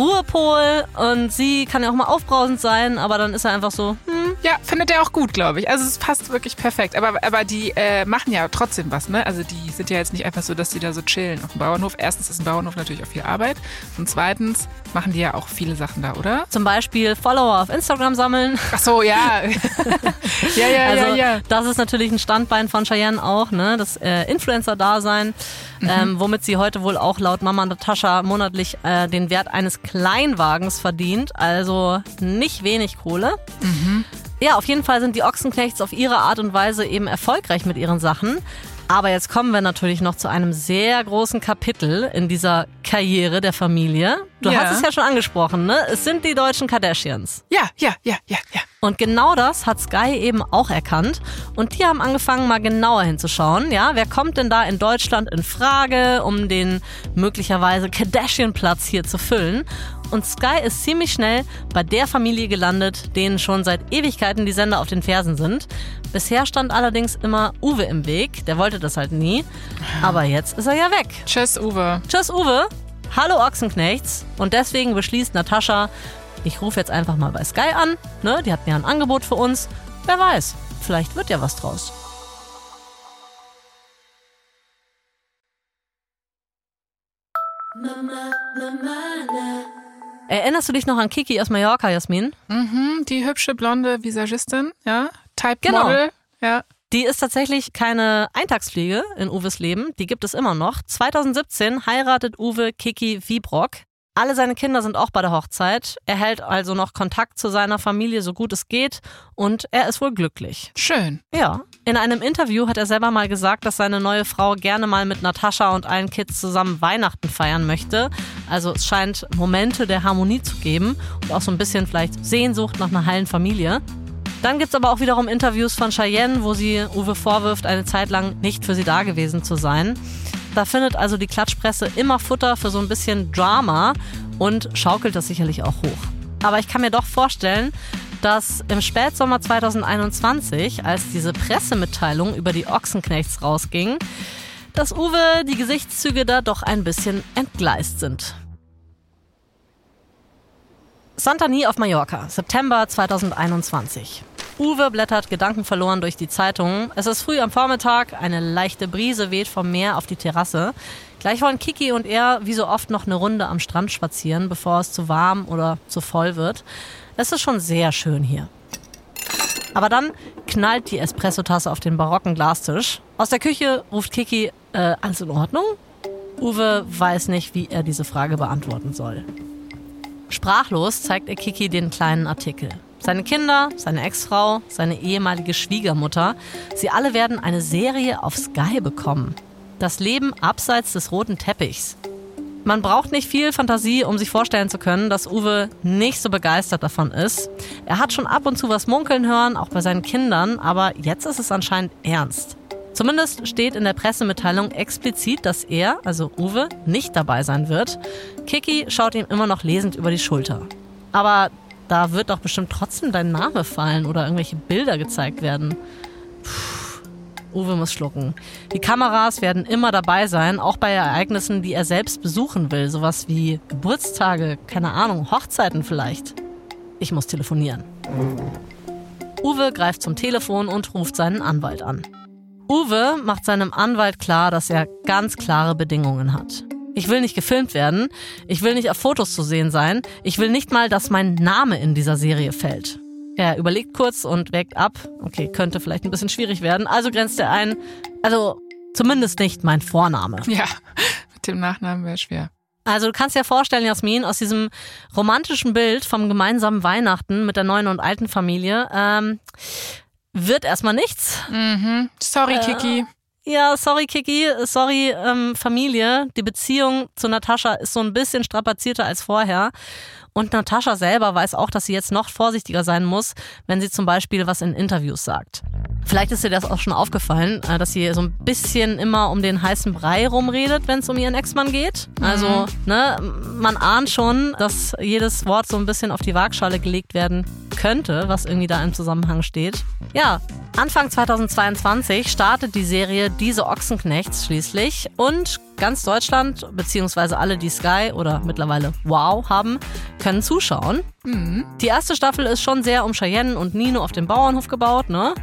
Ruhepol und sie kann ja auch mal aufbrausend sein, aber dann ist er einfach so, hm. Ja, findet er auch gut, glaube ich. Also es passt wirklich perfekt. Aber, aber die äh, machen ja trotzdem was, ne? Also die sind ja jetzt nicht einfach so, dass die da so chillen auf dem Bauernhof. Erstens ist ein Bauernhof natürlich auch viel Arbeit. Und zweitens machen die ja auch viele Sachen da, oder? Zum Beispiel Follower auf Instagram sammeln. Ach so, ja. ja, ja, also, ja, ja. Das ist natürlich ein Standbein von Cheyenne auch, ne? Das äh, Influencer-Dasein, mhm. ähm, womit sie heute wohl auch laut Mama Natascha monatlich äh, den Wert eines Kleinwagens verdient. Also nicht wenig Kohle. Mhm. Ja, auf jeden Fall sind die Ochsenknechts auf ihre Art und Weise eben erfolgreich mit ihren Sachen. Aber jetzt kommen wir natürlich noch zu einem sehr großen Kapitel in dieser Karriere der Familie. Du ja. hast es ja schon angesprochen, ne? Es sind die deutschen Kardashians. Ja, ja, ja, ja, ja. Und genau das hat Sky eben auch erkannt. Und die haben angefangen, mal genauer hinzuschauen. Ja, wer kommt denn da in Deutschland in Frage, um den möglicherweise Kardashian-Platz hier zu füllen? Und Sky ist ziemlich schnell bei der Familie gelandet, denen schon seit Ewigkeiten die Sender auf den Fersen sind. Bisher stand allerdings immer Uwe im Weg, der wollte das halt nie. Aber jetzt ist er ja weg. Tschüss, Uwe. Tschüss, Uwe. Hallo Ochsenknechts. Und deswegen beschließt Natascha, ich rufe jetzt einfach mal bei Sky an. Ne? Die hatten ja ein Angebot für uns. Wer weiß, vielleicht wird ja was draus. Mama, Mama. Erinnerst du dich noch an Kiki aus Mallorca, Jasmin? Mhm, die hübsche blonde Visagistin, ja. Type genau. Model, ja. Die ist tatsächlich keine Eintagsfliege in Uwes Leben. Die gibt es immer noch. 2017 heiratet Uwe Kiki Wiebrock. Alle seine Kinder sind auch bei der Hochzeit. Er hält also noch Kontakt zu seiner Familie, so gut es geht. Und er ist wohl glücklich. Schön. Ja. In einem Interview hat er selber mal gesagt, dass seine neue Frau gerne mal mit Natascha und allen Kids zusammen Weihnachten feiern möchte. Also es scheint Momente der Harmonie zu geben und auch so ein bisschen vielleicht Sehnsucht nach einer heilen Familie. Dann gibt es aber auch wiederum Interviews von Cheyenne, wo sie Uwe vorwirft, eine Zeit lang nicht für sie da gewesen zu sein. Da findet also die Klatschpresse immer Futter für so ein bisschen Drama und schaukelt das sicherlich auch hoch. Aber ich kann mir doch vorstellen, dass im Spätsommer 2021, als diese Pressemitteilung über die Ochsenknechts rausging, dass Uwe die Gesichtszüge da doch ein bisschen entgleist sind. Santani auf Mallorca, September 2021. Uwe blättert gedankenverloren durch die Zeitungen. Es ist früh am Vormittag, eine leichte Brise weht vom Meer auf die Terrasse. Gleich wollen Kiki und er wie so oft noch eine Runde am Strand spazieren, bevor es zu warm oder zu voll wird. Es ist schon sehr schön hier. Aber dann knallt die Espressotasse auf den barocken Glastisch. Aus der Küche ruft Kiki, äh, alles in Ordnung? Uwe weiß nicht, wie er diese Frage beantworten soll. Sprachlos zeigt er Kiki den kleinen Artikel. Seine Kinder, seine Ex-Frau, seine ehemalige Schwiegermutter, sie alle werden eine Serie auf Sky bekommen. Das Leben abseits des roten Teppichs. Man braucht nicht viel Fantasie, um sich vorstellen zu können, dass Uwe nicht so begeistert davon ist. Er hat schon ab und zu was munkeln hören, auch bei seinen Kindern, aber jetzt ist es anscheinend ernst. Zumindest steht in der Pressemitteilung explizit, dass er, also Uwe, nicht dabei sein wird. Kiki schaut ihm immer noch lesend über die Schulter. Aber da wird doch bestimmt trotzdem dein Name fallen oder irgendwelche Bilder gezeigt werden. Puh, Uwe muss schlucken. Die Kameras werden immer dabei sein, auch bei Ereignissen, die er selbst besuchen will. Sowas wie Geburtstage, keine Ahnung, Hochzeiten vielleicht. Ich muss telefonieren. Uwe greift zum Telefon und ruft seinen Anwalt an. Uwe macht seinem Anwalt klar, dass er ganz klare Bedingungen hat. Ich will nicht gefilmt werden. Ich will nicht auf Fotos zu sehen sein. Ich will nicht mal, dass mein Name in dieser Serie fällt. Er überlegt kurz und wägt ab. Okay, könnte vielleicht ein bisschen schwierig werden. Also grenzt er ein. Also zumindest nicht mein Vorname. Ja, mit dem Nachnamen wäre schwer. Also du kannst dir vorstellen, Jasmin, aus diesem romantischen Bild vom gemeinsamen Weihnachten mit der neuen und alten Familie ähm, wird erstmal nichts. Mhm. Sorry, äh, Kiki. Ja, sorry Kiki, sorry ähm, Familie. Die Beziehung zu Natascha ist so ein bisschen strapazierter als vorher. Und Natascha selber weiß auch, dass sie jetzt noch vorsichtiger sein muss, wenn sie zum Beispiel was in Interviews sagt. Vielleicht ist dir das auch schon aufgefallen, äh, dass sie so ein bisschen immer um den heißen Brei rumredet, wenn es um ihren Ex-Mann geht. Also, mhm. ne, man ahnt schon, dass jedes Wort so ein bisschen auf die Waagschale gelegt werden könnte, was irgendwie da im Zusammenhang steht. Ja, Anfang 2022 startet die Serie Diese Ochsenknechts schließlich und ganz Deutschland, beziehungsweise alle, die Sky oder mittlerweile Wow haben, können zuschauen. Mhm. Die erste Staffel ist schon sehr um Cheyenne und Nino auf dem Bauernhof gebaut, ne?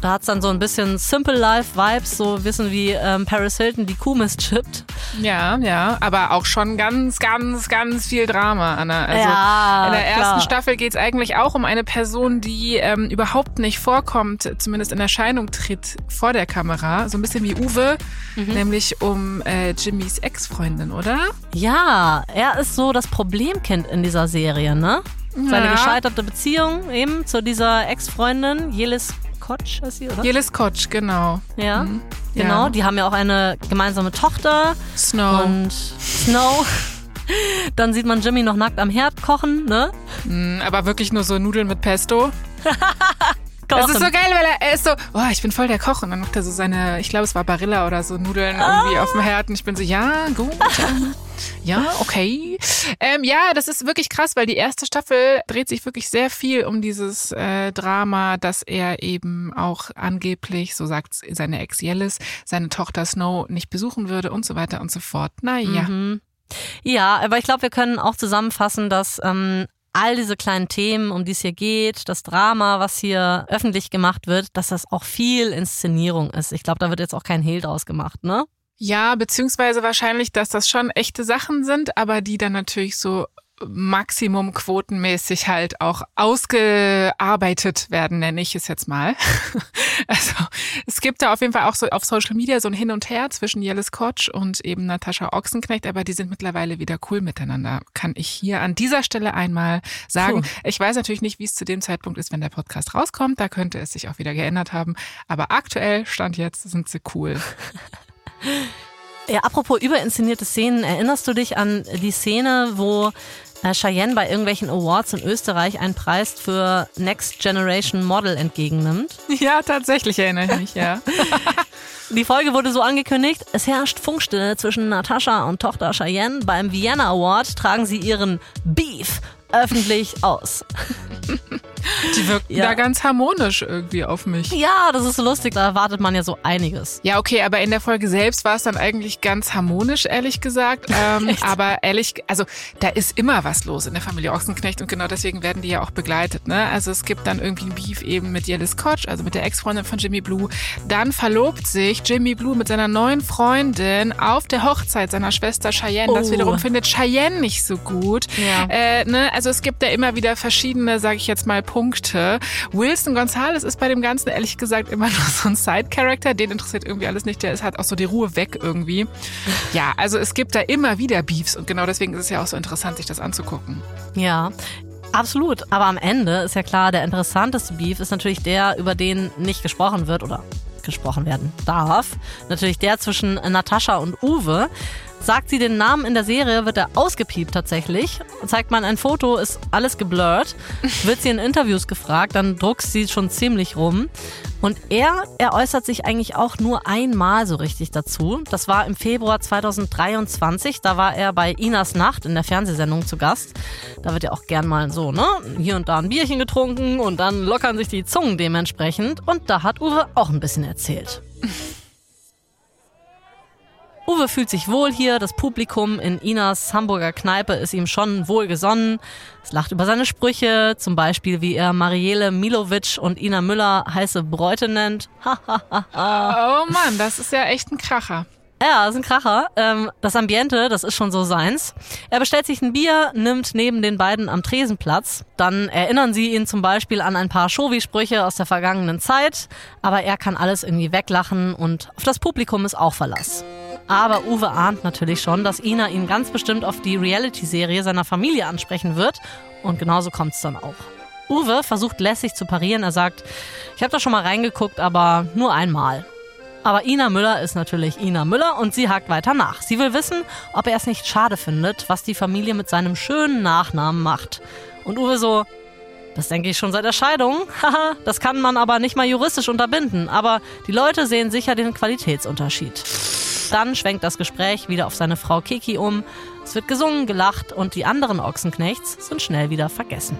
Da hat es dann so ein bisschen Simple Life Vibes, so wissen wie ähm, Paris Hilton die Kuh chippt. Ja, ja, aber auch schon ganz, ganz, ganz viel Drama, Anna. Also ja, in der ersten klar. Staffel geht es eigentlich auch um eine Person, die ähm, überhaupt nicht vorkommt, zumindest in Erscheinung tritt vor der Kamera. So ein bisschen wie Uwe, mhm. nämlich um äh, Jimmys Ex-Freundin, oder? Ja, er ist so das Problemkind in dieser Serie, ne? Seine ja. gescheiterte Beziehung eben zu dieser Ex-Freundin, Jelis Kotsch heißt sie, oder? Jelis Kotsch, genau. Ja, mhm. genau. Ja. Die haben ja auch eine gemeinsame Tochter. Snow. Und Snow. Dann sieht man Jimmy noch nackt am Herd kochen, ne? Mhm, aber wirklich nur so Nudeln mit Pesto. Kochen. Das ist so geil, weil er, er, ist so, oh, ich bin voll der Koch. Und dann macht er so seine, ich glaube, es war Barilla oder so Nudeln ah. irgendwie auf dem Herd. Und ich bin so, ja, gut. ja, okay. Ähm, ja, das ist wirklich krass, weil die erste Staffel dreht sich wirklich sehr viel um dieses äh, Drama, dass er eben auch angeblich, so sagt seine Ex Yellis, seine Tochter Snow nicht besuchen würde und so weiter und so fort. Naja. Mhm. Ja, aber ich glaube, wir können auch zusammenfassen, dass ähm, all diese kleinen Themen, um die es hier geht, das Drama, was hier öffentlich gemacht wird, dass das auch viel Inszenierung ist. Ich glaube, da wird jetzt auch kein Hehl draus gemacht, ne? Ja, beziehungsweise wahrscheinlich, dass das schon echte Sachen sind, aber die dann natürlich so Maximum quotenmäßig halt auch ausgearbeitet werden, nenne ich es jetzt mal. Also es gibt da auf jeden Fall auch so auf Social Media so ein Hin und Her zwischen Jellis Kotsch und eben Natascha Ochsenknecht, aber die sind mittlerweile wieder cool miteinander, kann ich hier an dieser Stelle einmal sagen. Puh. Ich weiß natürlich nicht, wie es zu dem Zeitpunkt ist, wenn der Podcast rauskommt. Da könnte es sich auch wieder geändert haben. Aber aktuell, Stand jetzt, sind sie cool. Ja, apropos überinszenierte Szenen, erinnerst du dich an die Szene, wo äh, Cheyenne bei irgendwelchen Awards in Österreich einen Preis für Next Generation Model entgegennimmt. Ja, tatsächlich erinnere ich mich, ja. Die Folge wurde so angekündigt, es herrscht Funkstille zwischen Natascha und Tochter Cheyenne. Beim Vienna Award tragen sie ihren Beef öffentlich aus. Die wirken ja. da ganz harmonisch irgendwie auf mich. Ja, das ist so lustig. Da erwartet man ja so einiges. Ja, okay, aber in der Folge selbst war es dann eigentlich ganz harmonisch, ehrlich gesagt. Ähm, aber ehrlich, also da ist immer was los in der Familie Ochsenknecht und genau deswegen werden die ja auch begleitet. Ne? Also es gibt dann irgendwie ein Beef eben mit Jellis Kotsch, also mit der Ex-Freundin von Jimmy Blue. Dann verlobt sich Jimmy Blue mit seiner neuen Freundin auf der Hochzeit seiner Schwester Cheyenne. Oh. Das wiederum findet Cheyenne nicht so gut. Ja. Äh, ne? Also es gibt da immer wieder verschiedene, sage ich jetzt mal, Punkte. Wilson Gonzalez ist bei dem Ganzen ehrlich gesagt immer nur so ein Side-Character. Den interessiert irgendwie alles nicht. Der ist halt auch so die Ruhe weg irgendwie. Ja, also es gibt da immer wieder Beefs und genau deswegen ist es ja auch so interessant, sich das anzugucken. Ja, Absolut, aber am Ende ist ja klar, der interessanteste Beef ist natürlich der, über den nicht gesprochen wird oder gesprochen werden darf. Natürlich der zwischen Natascha und Uwe. Sagt sie den Namen in der Serie, wird er ausgepiept tatsächlich. Zeigt man ein Foto, ist alles geblurrt. Wird sie in Interviews gefragt, dann druckst sie schon ziemlich rum. Und er, er äußert sich eigentlich auch nur einmal so richtig dazu. Das war im Februar 2023. Da war er bei Inas Nacht in der Fernsehsendung zu Gast. Da wird ja auch gern mal so, ne? Hier und da ein Bierchen getrunken und dann lockern sich die Zungen dementsprechend. Und da hat Uwe auch ein bisschen erzählt. Uwe fühlt sich wohl hier, das Publikum in Inas Hamburger Kneipe ist ihm schon wohlgesonnen. Es lacht über seine Sprüche, zum Beispiel wie er Marielle Milovic und Ina Müller heiße Bräute nennt. oh Mann, das ist ja echt ein Kracher. Ja, das ist ein Kracher. Ähm, das Ambiente, das ist schon so seins. Er bestellt sich ein Bier, nimmt neben den beiden am Tresen Platz. Dann erinnern sie ihn zum Beispiel an ein paar Shovi-Sprüche aus der vergangenen Zeit. Aber er kann alles irgendwie weglachen und auf das Publikum ist auch Verlass. Aber Uwe ahnt natürlich schon, dass Ina ihn ganz bestimmt auf die Reality-Serie seiner Familie ansprechen wird. Und genauso kommt es dann auch. Uwe versucht lässig zu parieren. Er sagt, ich habe da schon mal reingeguckt, aber nur einmal. Aber Ina Müller ist natürlich Ina Müller und sie hakt weiter nach. Sie will wissen, ob er es nicht schade findet, was die Familie mit seinem schönen Nachnamen macht. Und Uwe so, das denke ich schon seit der Scheidung. Haha, das kann man aber nicht mal juristisch unterbinden. Aber die Leute sehen sicher den Qualitätsunterschied. Dann schwenkt das Gespräch wieder auf seine Frau Kiki um. Es wird gesungen, gelacht und die anderen Ochsenknechts sind schnell wieder vergessen.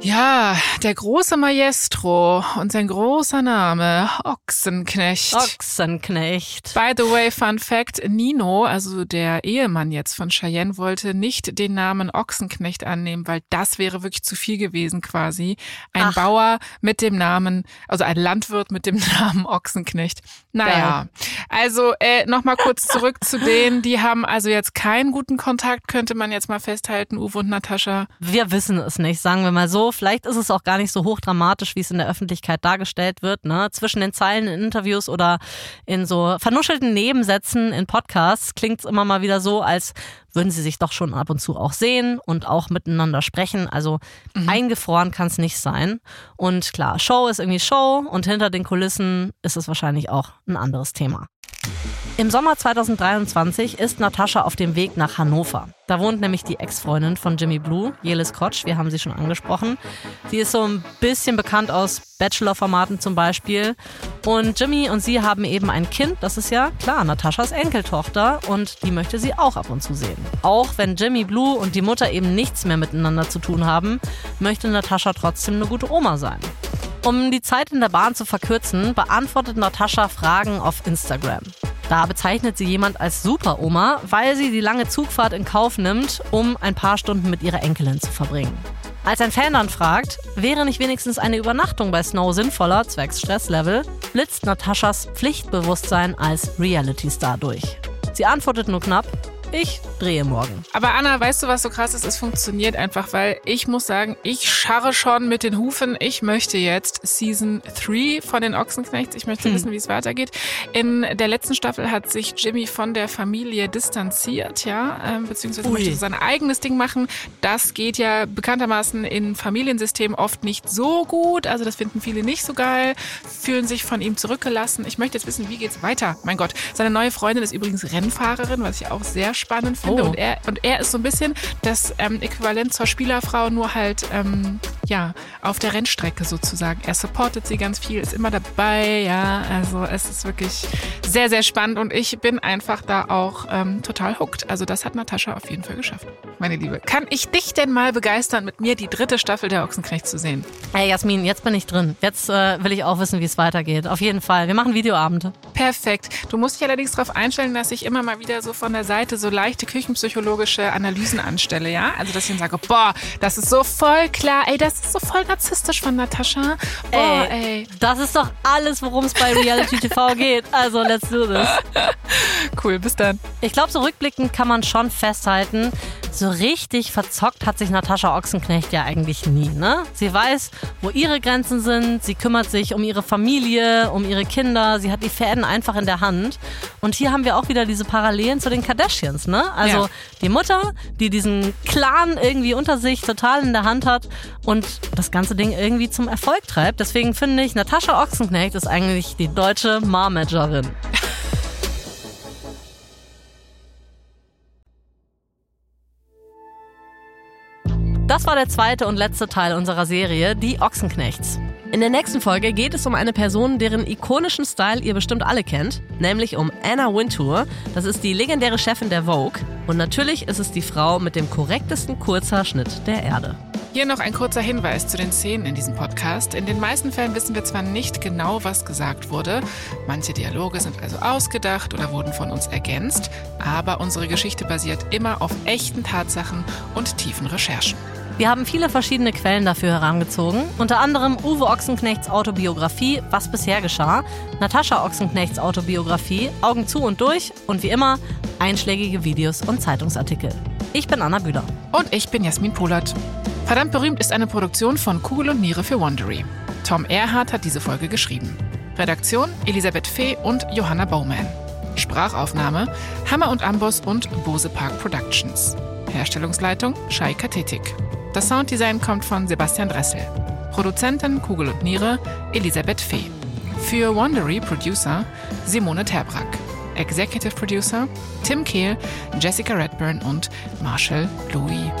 Ja, der große Maestro und sein großer Name, Ochsenknecht. Ochsenknecht. By the way, Fun Fact, Nino, also der Ehemann jetzt von Cheyenne, wollte nicht den Namen Ochsenknecht annehmen, weil das wäre wirklich zu viel gewesen quasi. Ein Ach. Bauer mit dem Namen, also ein Landwirt mit dem Namen Ochsenknecht. Naja, ja. also äh, nochmal kurz zurück zu denen, die haben also jetzt keinen guten Kontakt, könnte man jetzt mal festhalten, Uwe und Natascha. Wir wissen es nicht, sagen wir mal so. Vielleicht ist es auch gar nicht so hochdramatisch, wie es in der Öffentlichkeit dargestellt wird. Ne? Zwischen den Zeilen in Interviews oder in so vernuschelten Nebensätzen in Podcasts klingt es immer mal wieder so, als würden sie sich doch schon ab und zu auch sehen und auch miteinander sprechen. Also mhm. eingefroren kann es nicht sein. Und klar, Show ist irgendwie Show und hinter den Kulissen ist es wahrscheinlich auch ein anderes Thema. Im Sommer 2023 ist Natascha auf dem Weg nach Hannover. Da wohnt nämlich die Ex-Freundin von Jimmy Blue, Jelis Kotsch, wir haben sie schon angesprochen. Sie ist so ein bisschen bekannt aus Bachelor-Formaten zum Beispiel. Und Jimmy und sie haben eben ein Kind, das ist ja klar, Nataschas Enkeltochter und die möchte sie auch ab und zu sehen. Auch wenn Jimmy Blue und die Mutter eben nichts mehr miteinander zu tun haben, möchte Natascha trotzdem eine gute Oma sein. Um die Zeit in der Bahn zu verkürzen, beantwortet Natascha Fragen auf Instagram. Da bezeichnet sie jemand als Superoma, weil sie die lange Zugfahrt in Kauf nimmt, um ein paar Stunden mit ihrer Enkelin zu verbringen. Als ein Fan dann fragt, wäre nicht wenigstens eine Übernachtung bei Snow sinnvoller, zwecks Stresslevel, blitzt Nataschas Pflichtbewusstsein als Reality-Star durch. Sie antwortet nur knapp, ich drehe morgen. Aber Anna, weißt du, was so krass ist? Es funktioniert einfach, weil ich muss sagen, ich scharre schon mit den Hufen. Ich möchte jetzt Season 3 von den Ochsenknechts. Ich möchte hm. wissen, wie es weitergeht. In der letzten Staffel hat sich Jimmy von der Familie distanziert, ja, ähm, beziehungsweise Ui. möchte sein eigenes Ding machen. Das geht ja bekanntermaßen in Familiensystemen oft nicht so gut. Also das finden viele nicht so geil, fühlen sich von ihm zurückgelassen. Ich möchte jetzt wissen, wie geht's weiter? Mein Gott, seine neue Freundin ist übrigens Rennfahrerin, was ich auch sehr spannend finde. Oh. Und, er, und er ist so ein bisschen das ähm, Äquivalent zur Spielerfrau, nur halt ähm, ja auf der Rennstrecke sozusagen. Er supportet sie ganz viel, ist immer dabei, ja. Also es ist wirklich sehr, sehr spannend und ich bin einfach da auch ähm, total hooked. Also das hat Natascha auf jeden Fall geschafft, meine Liebe. Kann ich dich denn mal begeistern, mit mir die dritte Staffel der Ochsenknecht zu sehen? Hey Jasmin, jetzt bin ich drin. Jetzt äh, will ich auch wissen, wie es weitergeht. Auf jeden Fall. Wir machen Videoabende. Perfekt. Du musst dich allerdings darauf einstellen, dass ich immer mal wieder so von der Seite so leichte küchenpsychologische Analysen anstelle, ja? Also, dass ich dann sage, boah, das ist so voll klar, ey, das ist so voll narzisstisch von Natascha. Boah, ey, ey. Das ist doch alles, worum es bei Reality TV geht. Also, let's do this. Cool, bis dann. Ich glaube, so rückblickend kann man schon festhalten, so richtig verzockt hat sich Natascha Ochsenknecht ja eigentlich nie. Ne? Sie weiß, wo ihre Grenzen sind, sie kümmert sich um ihre Familie, um ihre Kinder, sie hat die Fäden einfach in der Hand. Und hier haben wir auch wieder diese Parallelen zu den Kardashians. Ne? Also ja. die Mutter, die diesen Clan irgendwie unter sich total in der Hand hat und das ganze Ding irgendwie zum Erfolg treibt. Deswegen finde ich, Natascha Ochsenknecht ist eigentlich die deutsche Marmagerin. Das war der zweite und letzte Teil unserer Serie, die Ochsenknechts. In der nächsten Folge geht es um eine Person, deren ikonischen Style ihr bestimmt alle kennt, nämlich um Anna Wintour. Das ist die legendäre Chefin der Vogue. Und natürlich ist es die Frau mit dem korrektesten Kurzhaarschnitt der Erde. Hier noch ein kurzer Hinweis zu den Szenen in diesem Podcast. In den meisten Fällen wissen wir zwar nicht genau, was gesagt wurde. Manche Dialoge sind also ausgedacht oder wurden von uns ergänzt. Aber unsere Geschichte basiert immer auf echten Tatsachen und tiefen Recherchen. Wir haben viele verschiedene Quellen dafür herangezogen, unter anderem Uwe Ochsenknechts Autobiografie Was bisher geschah, Natascha Ochsenknechts Autobiografie Augen zu und durch und wie immer einschlägige Videos und Zeitungsartikel. Ich bin Anna Bühler. Und ich bin Jasmin Polat. Verdammt berühmt ist eine Produktion von Kugel und Niere für Wondery. Tom Erhardt hat diese Folge geschrieben. Redaktion Elisabeth Fee und Johanna Baumann. Sprachaufnahme Hammer und Amboss und Bose Park Productions. Herstellungsleitung Shai Katetik. Das Sounddesign kommt von Sebastian Dressel. Produzentin Kugel und Niere Elisabeth Fee. Für Wondery Producer Simone Terbrack. Executive Producer Tim Kehl, Jessica Redburn und Marshall Louis.